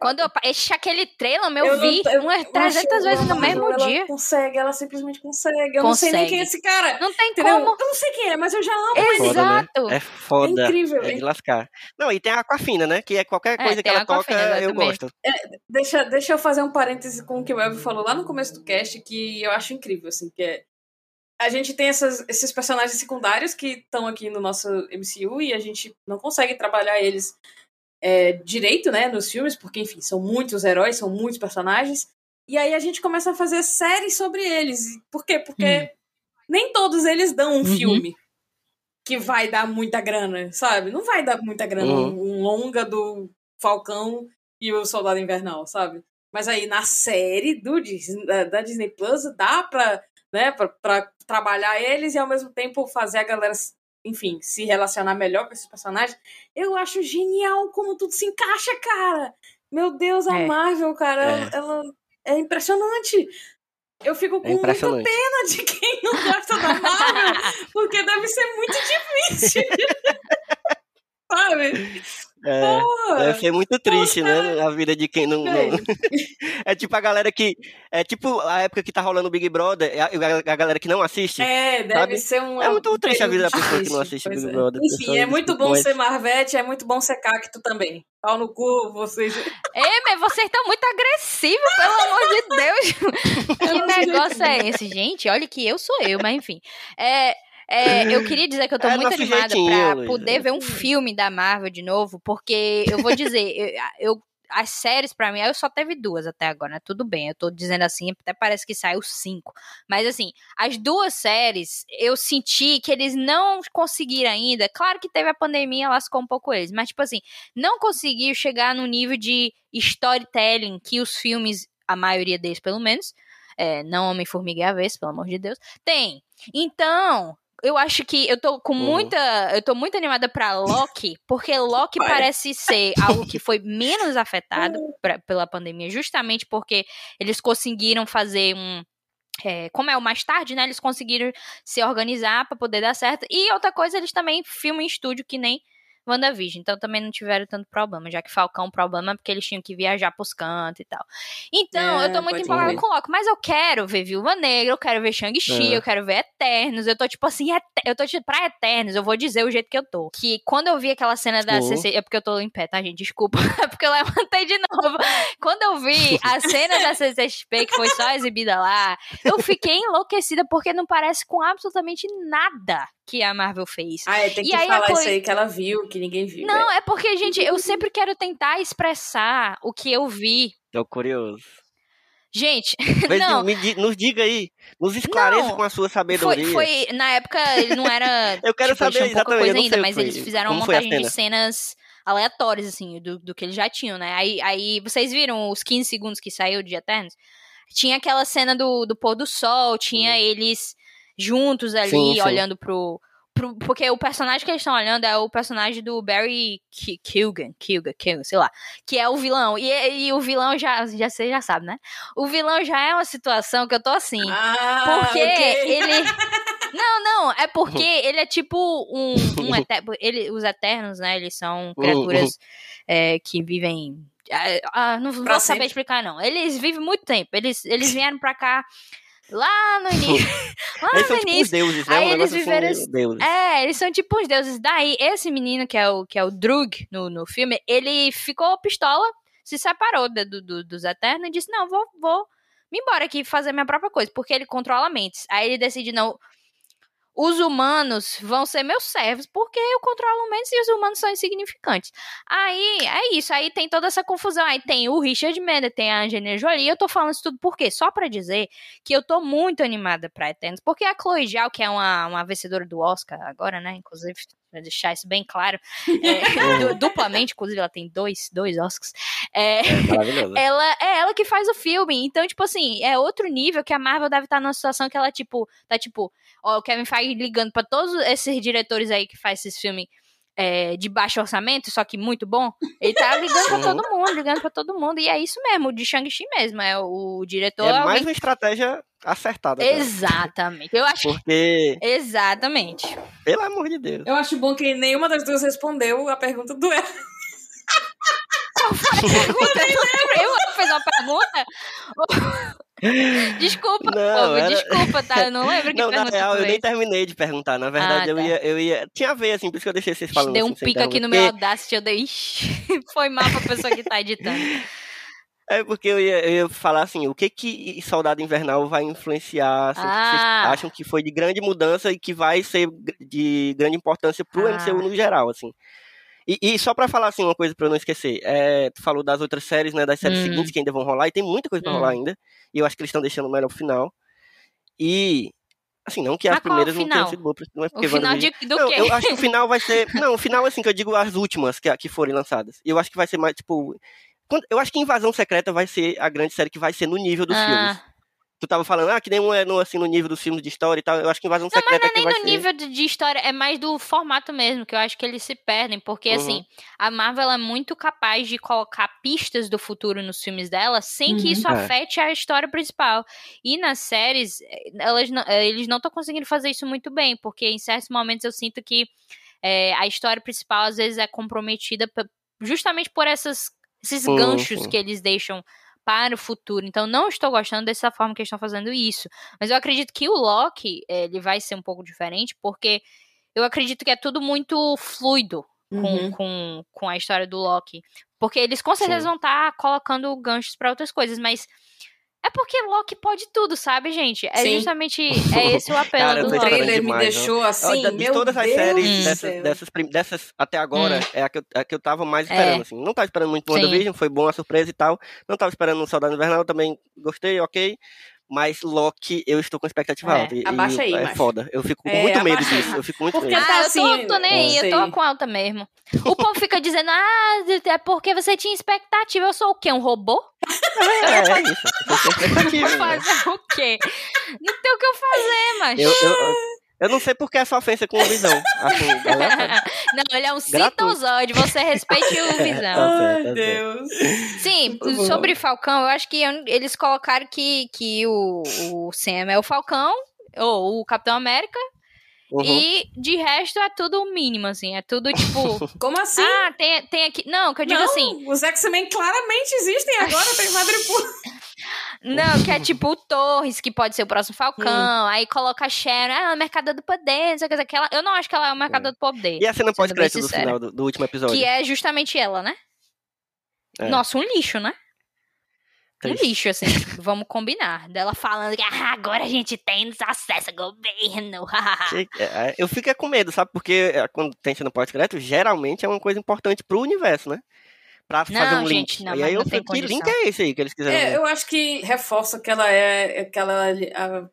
Quando eu... Esse, aquele trailer, meu, Eu eu não- vi eu- umas Eu 300 acho vezes no ela- mesmo ela dia. consegue, ela simplesmente consegue. Eu não sei nem Consegue. quem é esse cara. Não tem Entendeu? como. Eu não sei quem é, mas eu já amo. Foda, né? Exato. É foda. É incrível, É hein? de lascar. Não, e tem a Aquafina, né? Que é qualquer É, coisa que tem ela toca, eu gosto. Deixa, deixa eu fazer um parêntese com o que o Elvio falou lá no começo do cast, que eu acho incrível, assim, que é. A gente tem essas- esses personagens secundários que estão aqui no nosso MCU e a gente não consegue trabalhar eles é, direito, né, nos filmes, porque, enfim, são muitos heróis, são muitos personagens. E aí a gente começa a fazer séries sobre eles. Por quê? Porque nem todos eles dão um Uhum. filme que vai dar muita grana, sabe? Não vai dar muita grana Uhum. um, longa do Falcão e o Soldado Invernal, sabe? Mas aí na série do Dis- da, da Disney Plus dá pra, né, pra, pra trabalhar eles e ao mesmo tempo fazer a galera, enfim, se relacionar melhor com esses personagens. Eu acho genial como tudo se encaixa, cara. Meu Deus, a É. Marvel, cara, É. ela, ela é impressionante. Eu fico É com muita impressionante. pena de quem não gosta da Marvel, porque deve ser muito difícil. Sabe? É, Porra, Deve ser muito triste, né? A vida de quem não. não... é tipo a galera que. É tipo a época que tá rolando o Big Brother, a, a galera que não assiste. É, deve sabe? ser um. É muito triste a vida da pessoa que não assiste pois Big é. Brother. Enfim, é muito bom ser Marvete, é muito bom ser cacto também. Pau no cu, vocês. Ei, mas vocês estão muito agressivos, pelo amor de Deus. que negócio é esse, gente? Olha que eu sou eu, mas enfim. É, é, eu queria dizer que eu tô É muito animada jeitinho, pra poder ver um filme da Marvel de novo, porque eu vou dizer, eu, eu- as séries pra mim, eu só teve duas até agora, né? Tudo bem, eu tô dizendo assim, até parece que saiu cinco. Mas assim, as duas séries, eu senti que eles não conseguiram ainda. Claro que teve a pandemia, lascou um pouco eles, mas tipo assim, não conseguiu chegar no nível de storytelling que os filmes, a maioria deles pelo menos, é, não Homem-Formiga e Avesso, pelo amor de Deus, tem. Então, eu acho que eu tô com Uhum. muita. Eu tô muito animada pra Loki, porque Loki Vai. parece ser algo que foi menos afetado pra- pela pandemia, justamente porque eles conseguiram fazer um. é, como é o mais tarde, né? Eles conseguiram se organizar pra poder dar certo. E outra coisa, eles também filmam em estúdio que nem WandaVision. Então também não tiveram tanto problema, já que Falcão problema é porque eles tinham que viajar pros cantos e tal. Então, É, eu tô muito pode empolgada com Loki, mas eu quero ver Viúva Negra, eu quero ver Shang-Chi, É. eu quero ver Eternos. Eu tô tipo assim, eu tô tipo, pra Eternos, eu vou dizer o jeito que eu tô. Que quando eu vi aquela cena da Sim. CC, é porque eu tô em pé, tá, gente? Desculpa, é porque eu levantei de novo. Quando eu vi a cena da CCXP que foi só exibida lá, eu fiquei enlouquecida porque não parece com absolutamente nada que a Marvel fez. Ah, é, tem que aí falar Chloe- isso aí que ela viu, que ninguém viu. Não, é porque, gente, eu sempre quero tentar expressar o que eu vi. Tô curioso. Gente, Vê- não, me nos diga aí, nos esclareça Não, com a sua foi, sabedoria. foi. Na época, ele não era. Eu quero tipo, saber exatamente, coisa ainda, mas que eles foi. fizeram uma foi montagem de cena? cenas aleatórias, assim, do, do que eles já tinham, né? Aí, aí vocês viram os 15 segundos que saiu de Eternos? Tinha aquela cena do, do pôr do sol, tinha eles juntos ali, Sim, sim. olhando pro, pro- Porque o personagem que eles estão olhando é o personagem do Barry Ki- Kilgan, Kilgan, Kilgan, sei lá, que é o vilão. E, e o vilão já, já você já sabe, né? O vilão já é uma situação que eu tô assim. Ah, Porque ok. ele. Não, não, é porque ele é tipo um. um eter- ele, os Eternos, né? Eles são criaturas é, que vivem. ah, ah, não vou Pra saber sempre. explicar, não. Eles vivem muito tempo. Eles, eles vieram pra cá lá no início. lá Eles são no tipo os início. deuses, né? Aí um eles negócio viveram assim, esse- deuses. É, eles são tipo os deuses. Daí, esse menino que é o, que é o Drug no, no filme, ele ficou pistola, se separou do, do- dos Eternos e disse: Não, vou, vou me embora aqui fazer minha própria coisa, porque ele controla mentes. Aí ele decide: Não, os humanos vão ser meus servos, porque eu controlo mentes e os humanos são insignificantes. Aí é isso, aí tem toda essa confusão. Aí tem o Richard Mender, tem a Angelina Jolie. Eu tô falando isso tudo por quê? Só pra dizer que eu tô muito animada pra Eternos, porque a Chloe Zhao, que é uma, uma vencedora do Oscar agora, né? Inclusive, pra deixar isso bem claro, é, du- duplamente, inclusive ela tem dois, dois Oscars. É, É ela é ela que faz o filme. Então, tipo assim, é outro nível que a Marvel deve estar numa situação que ela, tipo, tá tipo, ó, o Kevin Feige ligando pra todos esses diretores aí que faz esses filmes é, de baixo orçamento, só que muito bom. Ele tá ligando pra Uhum. todo mundo, ligando pra todo mundo. E é isso mesmo, de Shang-Chi mesmo. É o diretor. É alguém- mais uma estratégia acertada. Exatamente. Eu acho que. Porque, Exatamente. pelo amor de Deus. Eu acho bom que nenhuma das duas respondeu a pergunta do Ela. Pergunta, eu eu fiz uma pergunta? Desculpa, Não, povo, era- desculpa, tá? Eu não lembro que Não, na real, eu nem terminei de perguntar. Na verdade, Ah, eu, tá. ia, eu ia. Tinha a ver, assim, por isso que eu deixei vocês falando. Deu um assim, pico aqui no meu Audacity, eu dei. Foi mal pra pessoa que tá editando. É porque eu ia, eu ia falar assim, o que que Soldado Invernal vai influenciar, assim, que Ah. vocês acham que foi de grande mudança e que vai ser de grande importância pro Ah. MCU no geral, assim. E, e só pra falar assim uma coisa pra eu não esquecer, é, tu falou das outras séries, né, das séries Hum. seguintes que ainda vão rolar, e tem muita coisa pra Hum. rolar ainda, e eu acho que eles estão deixando melhor o final. E, assim, não que as o primeiras não final? tenham sido boas, não é O porque final WandaVision- de, do não, quê? eu acho que o final vai ser. Não, o final, assim, que eu digo as últimas que, que forem lançadas. E eu acho que vai ser mais, tipo. eu acho que Invasão Secreta vai ser a grande série que vai ser no nível dos Ah. filmes. Tu tava falando, ah, que nenhum é no, assim, no nível dos filmes de história e tal. Eu acho que Invasão Não, mas Secreta não é que nem no ser. nível de, história, é mais do formato mesmo, que eu acho que eles se perdem, porque Uhum. assim, a Marvel é muito capaz de colocar pistas do futuro nos filmes dela sem que Uhum. isso É. afete a história principal. E nas séries, eh, elas não- eh, eles não estão conseguindo fazer isso muito bem, porque em certos momentos eu sinto que eh, a história principal às vezes é comprometida justamente por essas, esses Sim, ganchos que eles deixam para o futuro. Então, não estou gostando dessa forma que eles estão fazendo isso. Mas eu acredito que o Loki, ele vai ser um pouco diferente, porque eu acredito que é tudo muito fluido com, Uhum. com, com a história do Loki. Porque eles com certeza Sim. vão estar colocando ganchos para outras coisas, mas é porque Loki pode tudo, sabe, gente? É Sim. justamente é esse o apelo Cara, do O Loki. esperando trailer me demais, ó. deixou assim, Olha, de meu todas as Deus séries dessas, dessas, dessas até agora, Hum. é a que, eu, a que eu tava mais esperando, É. assim. Não tava esperando muito Sim. WandaVision, foi bom a surpresa e tal. Não tava esperando o Soldado Invernal, também gostei, ok. Mas Loki, eu estou com expectativa É, alta. E, abaixa aí, é macho. foda. Eu fico com É, muito medo aí. disso. Eu fico muito Porque medo. tá Ah, eu assim, tô, tô nem aí, eu tô com alta mesmo. O povo fica dizendo, ah, é porque você tinha expectativa. Eu sou o quê? Um robô? É, é isso. Eu tô expectativa. Vou fazer o quê? Não tem o que eu fazer, mas. eu, eu, eu, não sei por que essa ofensa com o Visão. Aleatório. Não, ele é um citosóide, você respeite o visão. Tá Ai, tá Deus. Sim, sobre Falcão, eu acho que eles colocaram que, que o, o Sam é o Falcão, ou o Capitão América, Uhum. e de resto é tudo o mínimo, assim, é tudo tipo. Como assim? ah, tem, tem aqui. Não, que eu digo não, assim. os X-Men claramente existem agora, tem Madripoor. Não, que é tipo o Torres, que pode ser o próximo Falcão. Aí coloca a Sharon, ah, o Mercador do Poder, não sei o que. Ela- Eu não acho que ela é o Mercador do Poder. E a cena pós-crédito do final do, do último episódio? Que é justamente ela, né? É. Nossa, um lixo, né? Triste. Um lixo, assim, vamos combinar. Dela falando que ah, agora a gente tem acesso ao governo. Que- é, Eu fico é com medo, sabe? Porque é, quando tem cena pós-crédito, geralmente é uma coisa importante pro universo, né? Pra Não, fazer um gente, link. não, e aí eu fico, que link é esse aí que eles quiseram É, ver? eu acho que reforça que ela é aquela, a-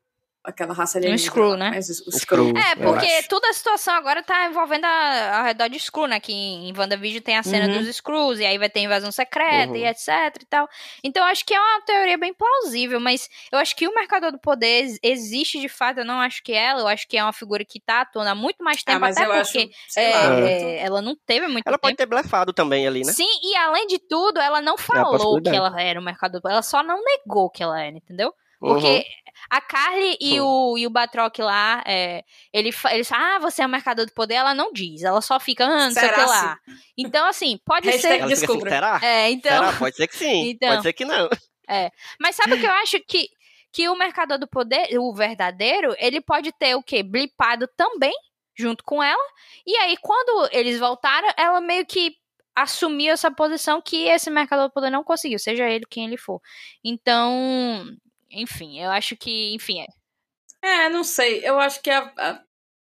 aquela raça alienígena. Skrull, né? Mas o Skrull. Skrull. É, porque acho. toda a situação agora tá envolvendo a, ao redor de Skrull, né? Que em WandaVision tem a cena Uhum. dos Skrulls, e aí vai ter invasão secreta Uhum. e etc e tal. Então eu acho que é uma teoria bem plausível, mas eu acho que o Mercador do Poder ex- existe de fato, eu não acho que ela, eu acho que é uma figura que tá atuando há muito mais tempo, Ah, mas até eu acho, porque sei é, lá, é, ela não teve muito Ela tempo. pode ter blefado também ali, né? Sim, e além de tudo, ela não falou que possibilidade. ela era o mercador, ela só não negou que ela era, entendeu? Uhum. Porque a Carly e o, e o Batroc lá, é, ele, fa- eles falam, ah, você é o mercador do poder, ela não diz, ela só fica, ah, não sei o que Será lá. Então, assim, pode ser. Ela fica assim, Descubra. será? É, então. Será? Pode ser que sim. Então. Pode ser que não. Mas sabe o que eu acho que, que o mercador do poder, o verdadeiro, ele pode ter o quê? Blipado também, junto com ela. E aí, quando eles voltaram, ela meio que assumiu essa posição que esse mercador do poder não conseguiu, seja ele quem ele for. Então, enfim, eu acho que, enfim, é. É, não sei. Eu acho que a, a,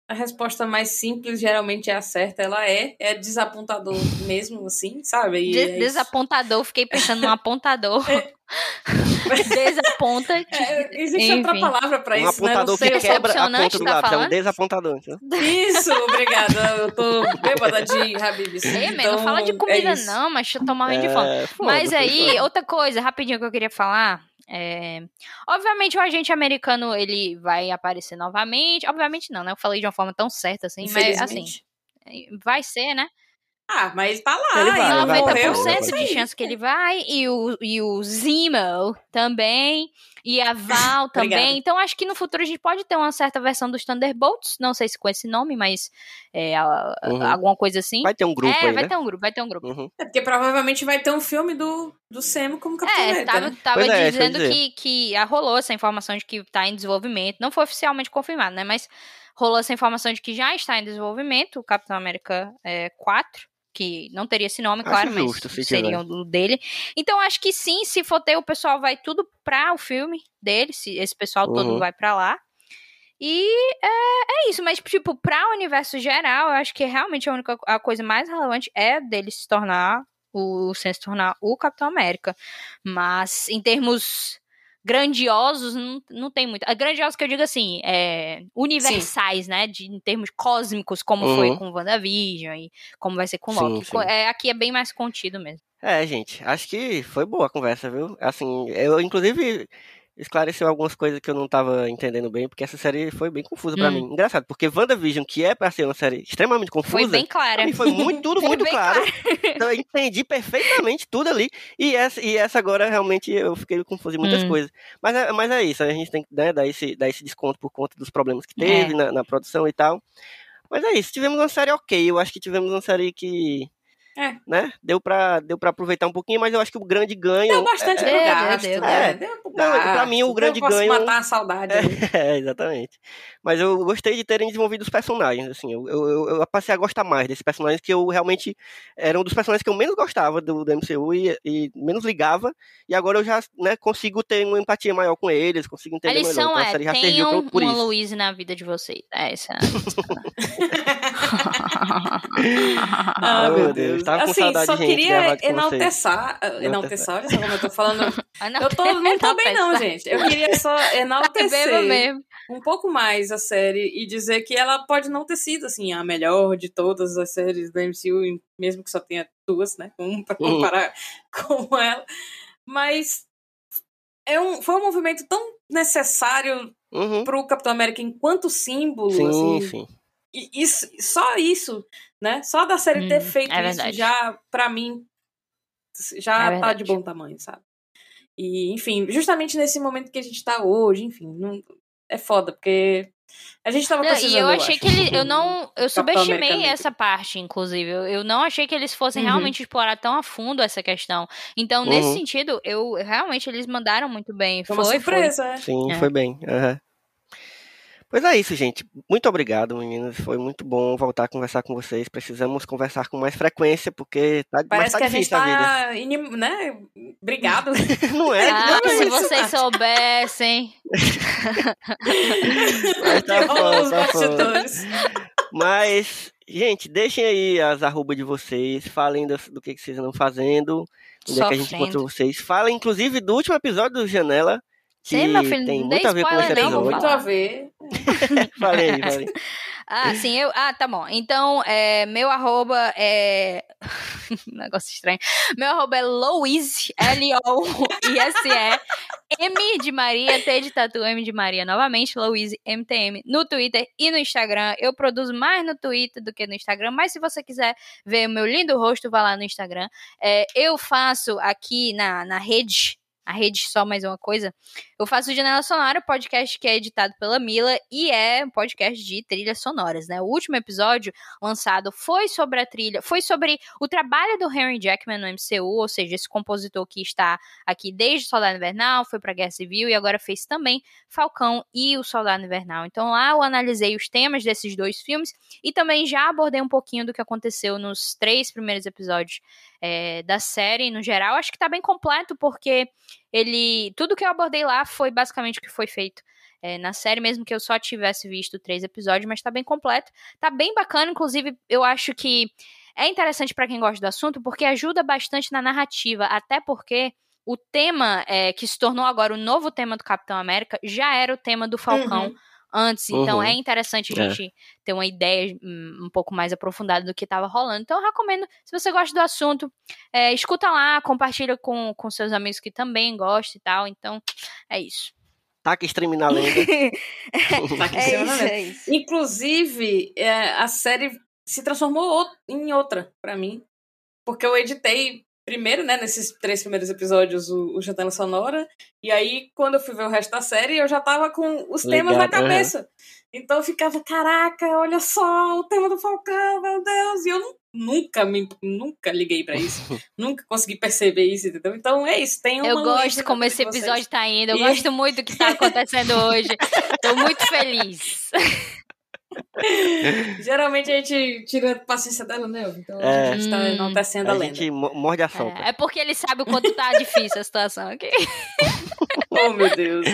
a resposta mais simples geralmente é a certa. Ela é. É desapontador mesmo, assim, sabe? E Des- é desapontador, fiquei pensando num apontador. Desaponta. que- É, existe outra Enfim. palavra pra um isso, né? Não apontador sei, que quebra a ponta do tá lápis. É um falando? desapontador. entendeu? Isso, obrigada. Eu tô bêbada de Habibs. Ei, então, não fala de é comida, isso. não, mas eu tô morrendo de fome. É, Mas aí, outra coisa, rapidinho que eu queria falar. É... Obviamente o agente americano ele vai aparecer novamente. Obviamente não, né? Eu falei de uma forma tão certa assim, mas assim, Infelizmente. vai ser, né? Ah, mas tá lá. Ele e vai, não vai, morreu. 90% vai. isso de chance que ele vai. E o, e o Zemo também. E a Val também. Então acho que no futuro a gente pode ter uma certa versão dos Thunderbolts. Não sei se com esse nome, mas é, a- Uhum. alguma coisa assim. Vai ter um grupo é, aí, vai né? ter um grupo, vai ter um grupo. Uhum. É porque provavelmente vai ter um filme do, do Sam como Capitão É, América, tava, né? tava é, dizendo que, que ah, rolou essa informação de que tá em desenvolvimento. Não foi oficialmente confirmado, né? Mas rolou essa informação de que já está em desenvolvimento o Capitão América é, 4, que não teria esse nome, Acho claro, justo, mas se seria o dele. Então acho que sim, se for ter, o pessoal vai tudo pra o filme dele, se esse pessoal todo Uhum. vai pra lá. E é, é isso, mas, tipo, pra o universo geral, eu acho que realmente a única a coisa mais relevante é dele se tornar o Sam se tornar o Capitão América. Mas em termos grandiosos, não, não tem muito. É grandiosos que eu digo assim, é, universais, né? De, em termos cósmicos, como Uhum. foi com WandaVision e como vai ser com Sim, Loki. sim. Co- É, aqui é bem mais contido mesmo. É, gente, acho que foi boa a conversa, viu? Assim, eu inclusive esclareceu algumas coisas que eu não tava entendendo bem, porque essa série foi bem confusa pra Hum. mim. Engraçado, porque WandaVision, que é pra ser uma série extremamente confusa, Foi bem clara. foi muito, tudo Foi muito bem claro. Então eu entendi perfeitamente tudo ali. E essa, e essa agora realmente eu fiquei confuso em muitas Hum. coisas. Mas é, mas é isso, a gente tem que né, dar, esse, dar esse desconto por conta dos problemas que É. teve na, na produção e tal. Mas é isso, tivemos uma série ok. Eu acho que tivemos uma série que É. né? Deu pra, deu pra aproveitar um pouquinho, mas eu acho que o grande ganho. Deu bastante é, pro deu, gasto, deu, né? deu. Deu pro Não, pra gasto, mim, o deu grande pra se ganho- matar a saudade. É, exatamente. Mas eu gostei de terem desenvolvido os personagens, assim, eu, eu, eu- eu passei a gostar mais desses personagens que eu realmente era um dos personagens que eu menos gostava do, do MCU e, e menos ligava, e agora eu já né, consigo ter uma empatia maior com eles, consigo entender melhor. lição Então a é, já por, por uma isso. Louise na vida de vocês. É, essa é a Ah, meu Deus, Deus. tava com assim, saudade só de gente queria gravar com enaltecer. Enaltecer, olha só como eu tô falando. Ah, não, Eu tô, não tô bem, não, gente. Eu queria só Beba enaltecer um pouco mais a série e dizer que ela pode não ter sido, assim, a melhor de todas as séries da MCU, mesmo que só tenha duas, né? Um pra Uhum. comparar com ela. Mas é um, foi um movimento tão necessário Uhum. pro Capitão América enquanto símbolo, Sim, assim, sim. Isso, só isso, né? Só da série ter Hum, feito é isso já, pra mim, É já tá verdade. de bom tamanho, sabe? E, enfim, justamente nesse momento que a gente tá hoje, enfim, não, é foda, porque a gente tava Não, precisando, e eu achei acho. que ele, eu não, eu subestimei essa parte, inclusive. Eu, eu não achei que eles fossem Uhum. realmente explorar tão a fundo essa questão. Então, nesse Uhum. sentido, eu realmente eles mandaram muito bem. Foi uma foi, surpresa, é. Sim, É. foi bem. aham. Pois é isso, gente. Muito obrigado, meninas. Foi muito bom voltar a conversar com vocês. Precisamos conversar com mais frequência, porque tá, mas Parece tá que a gente difícil a vida. tá, inim, né? Brigado. Não é? Ah, não é se isso. vocês soubessem. Mas tá bom, tá bom. Mas, gente, deixem aí as arrobas de vocês. Falem do, do que, que vocês andam fazendo. Onde é que a gente encontrou vocês. Falem, inclusive, do último episódio do Janela. Que Sim, meu filho, tem não muito a ver com esse spoiler não, vou episódio. Muito a ver. Falei falei. Ah, sim, eu. Ah, tá bom. Então, é, meu arroba é. Negócio estranho. Meu arroba é Louise, L-O-I-S-E. M de Maria, T de Tatu, M de Maria. Novamente, Louise, MTM. No Twitter e no Instagram. Eu produzo mais no Twitter do que no Instagram. Mas se você quiser ver o meu lindo rosto, vá lá no Instagram. É, eu faço aqui na, na rede. A rede só mais uma coisa. Eu faço o Janela Sonora, podcast que é editado pela Mila e é um podcast de trilhas sonoras, né? O último episódio lançado foi sobre a trilha, foi sobre o trabalho do Henry Jackman no MCU, ou seja, esse compositor que está aqui desde Soldado Invernal, foi pra Guerra Civil e agora fez também Falcão e o Soldado Invernal. Então lá eu analisei os temas desses dois filmes e também já abordei um pouquinho do que aconteceu nos três primeiros episódios é, da série no geral. Acho que tá bem completo porque ele tudo que eu abordei lá foi basicamente o que foi feito é, na série, mesmo que eu só tivesse visto três episódios, mas tá bem completo, tá bem bacana, inclusive eu acho que é interessante pra quem gosta do assunto, porque ajuda bastante na narrativa, até porque o tema é, que se tornou agora o novo tema do Capitão América já era o tema do Falcão Uhum. Antes, então Uhum. é interessante a É. gente ter uma ideia hum, um pouco mais aprofundada do que estava rolando. Então eu recomendo, se você gosta do assunto, é, escuta lá, compartilha com, com seus amigos que também gostam e tal. Então, é isso. Taca stream na lenda. Tá É isso, mesa. é isso. Inclusive, é, a série se transformou ou- em outra pra mim. Porque eu editei primeiro, né, nesses três primeiros episódios, o, o Janela Sonora. E aí, quando eu fui ver o resto da série, eu já tava com os temas na cabeça. Então eu ficava, caraca, olha só, o tema do Falcão, meu Deus. E eu nu- nunca me nunca liguei pra isso. nunca consegui perceber isso, entendeu? Então é isso. Tem uma Eu gosto como esse de vocês. episódio tá indo. Eu E- gosto muito do que tá acontecendo hoje. Tô muito feliz. Geralmente a gente tira a paciência dela, né? Então É. a gente tá Hum. enaltecendo a, A lenda. gente mo- morde a sopa. É, é porque ele sabe o quanto tá difícil a situação aqui. Oh, meu Deus.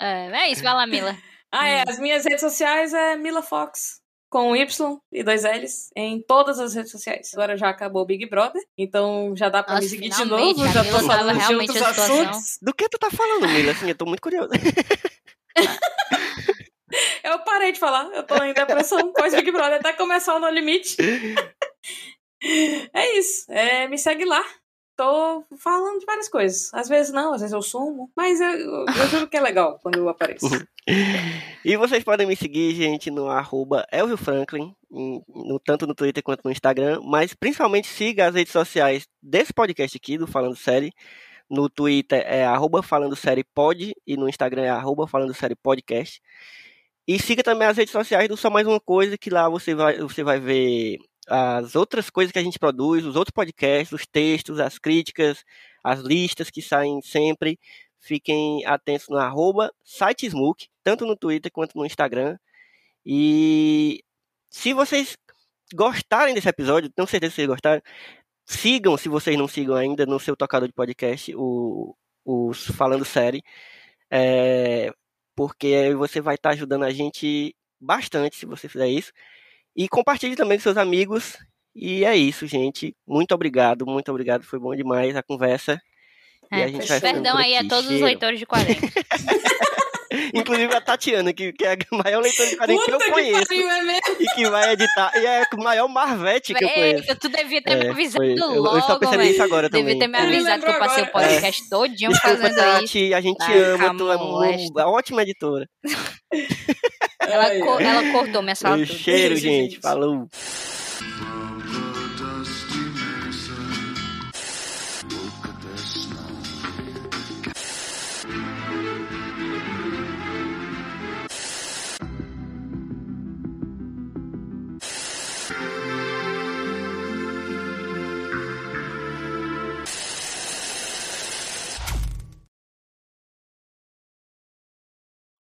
É, é isso, vai lá, Mila. ah, é. As minhas redes sociais é Mila Fox. Com Y e dois L's em todas as redes sociais. Agora já acabou o Big Brother, então já dá pra Nossa, me seguir de novo. Já tô falando de outros assuntos. Do que tu tá falando, Mila? Assim, eu tô muito curioso. Eu parei de falar, eu tô em depressão pós Big Brother até começar o No Limite. É isso. É, me segue lá. Tô falando de várias coisas. Às vezes não, às vezes eu sumo. Mas eu, eu, juro que é legal quando eu apareço. E vocês podem me seguir, gente, no arroba Elvio Franklin, no, tanto no Twitter quanto no Instagram, mas principalmente siga as redes sociais desse podcast aqui, do Falando Série. No Twitter é arroba Falando Série Pod e no Instagram é arroba Falando Série Podcast. E siga também as redes sociais do Só Mais Uma Coisa, que lá você vai, você vai ver as outras coisas que a gente produz, os outros podcasts, os textos, as críticas, as listas que saem sempre. Fiquem atentos no arroba sitesmook, tanto no Twitter quanto no Instagram. E se vocês gostarem desse episódio, tenho certeza que vocês gostaram, sigam, se vocês não sigam ainda, no seu tocador de podcast, o, os Falando Série, é, porque você vai estar ajudando a gente bastante se você fizer isso. E compartilhe também com seus amigos. E é isso, gente. Muito obrigado, muito obrigado. Foi bom demais a conversa. É, e a gente vai perdão aí a todos os leitores de quadrinhos. Inclusive a Tatiana, que, que é a maior leitora de quadrinhos que eu Puta conheço. pariu, é mesmo? E que vai editar. E é o maior Marvete que eu conheço. Eita, tu devia ter me É, avisado foi. Eu- eu logo, estou percebendo velho. isso agora Devia também. ter me avisado que eu passei o agora. podcast todinho Desculpa, fazendo isso. Tati, a gente Tá, ama, tu é molesta. uma ótima editora. Ela, Ai, co- ai. ela cortou minha sala cheiro, gente. Falou.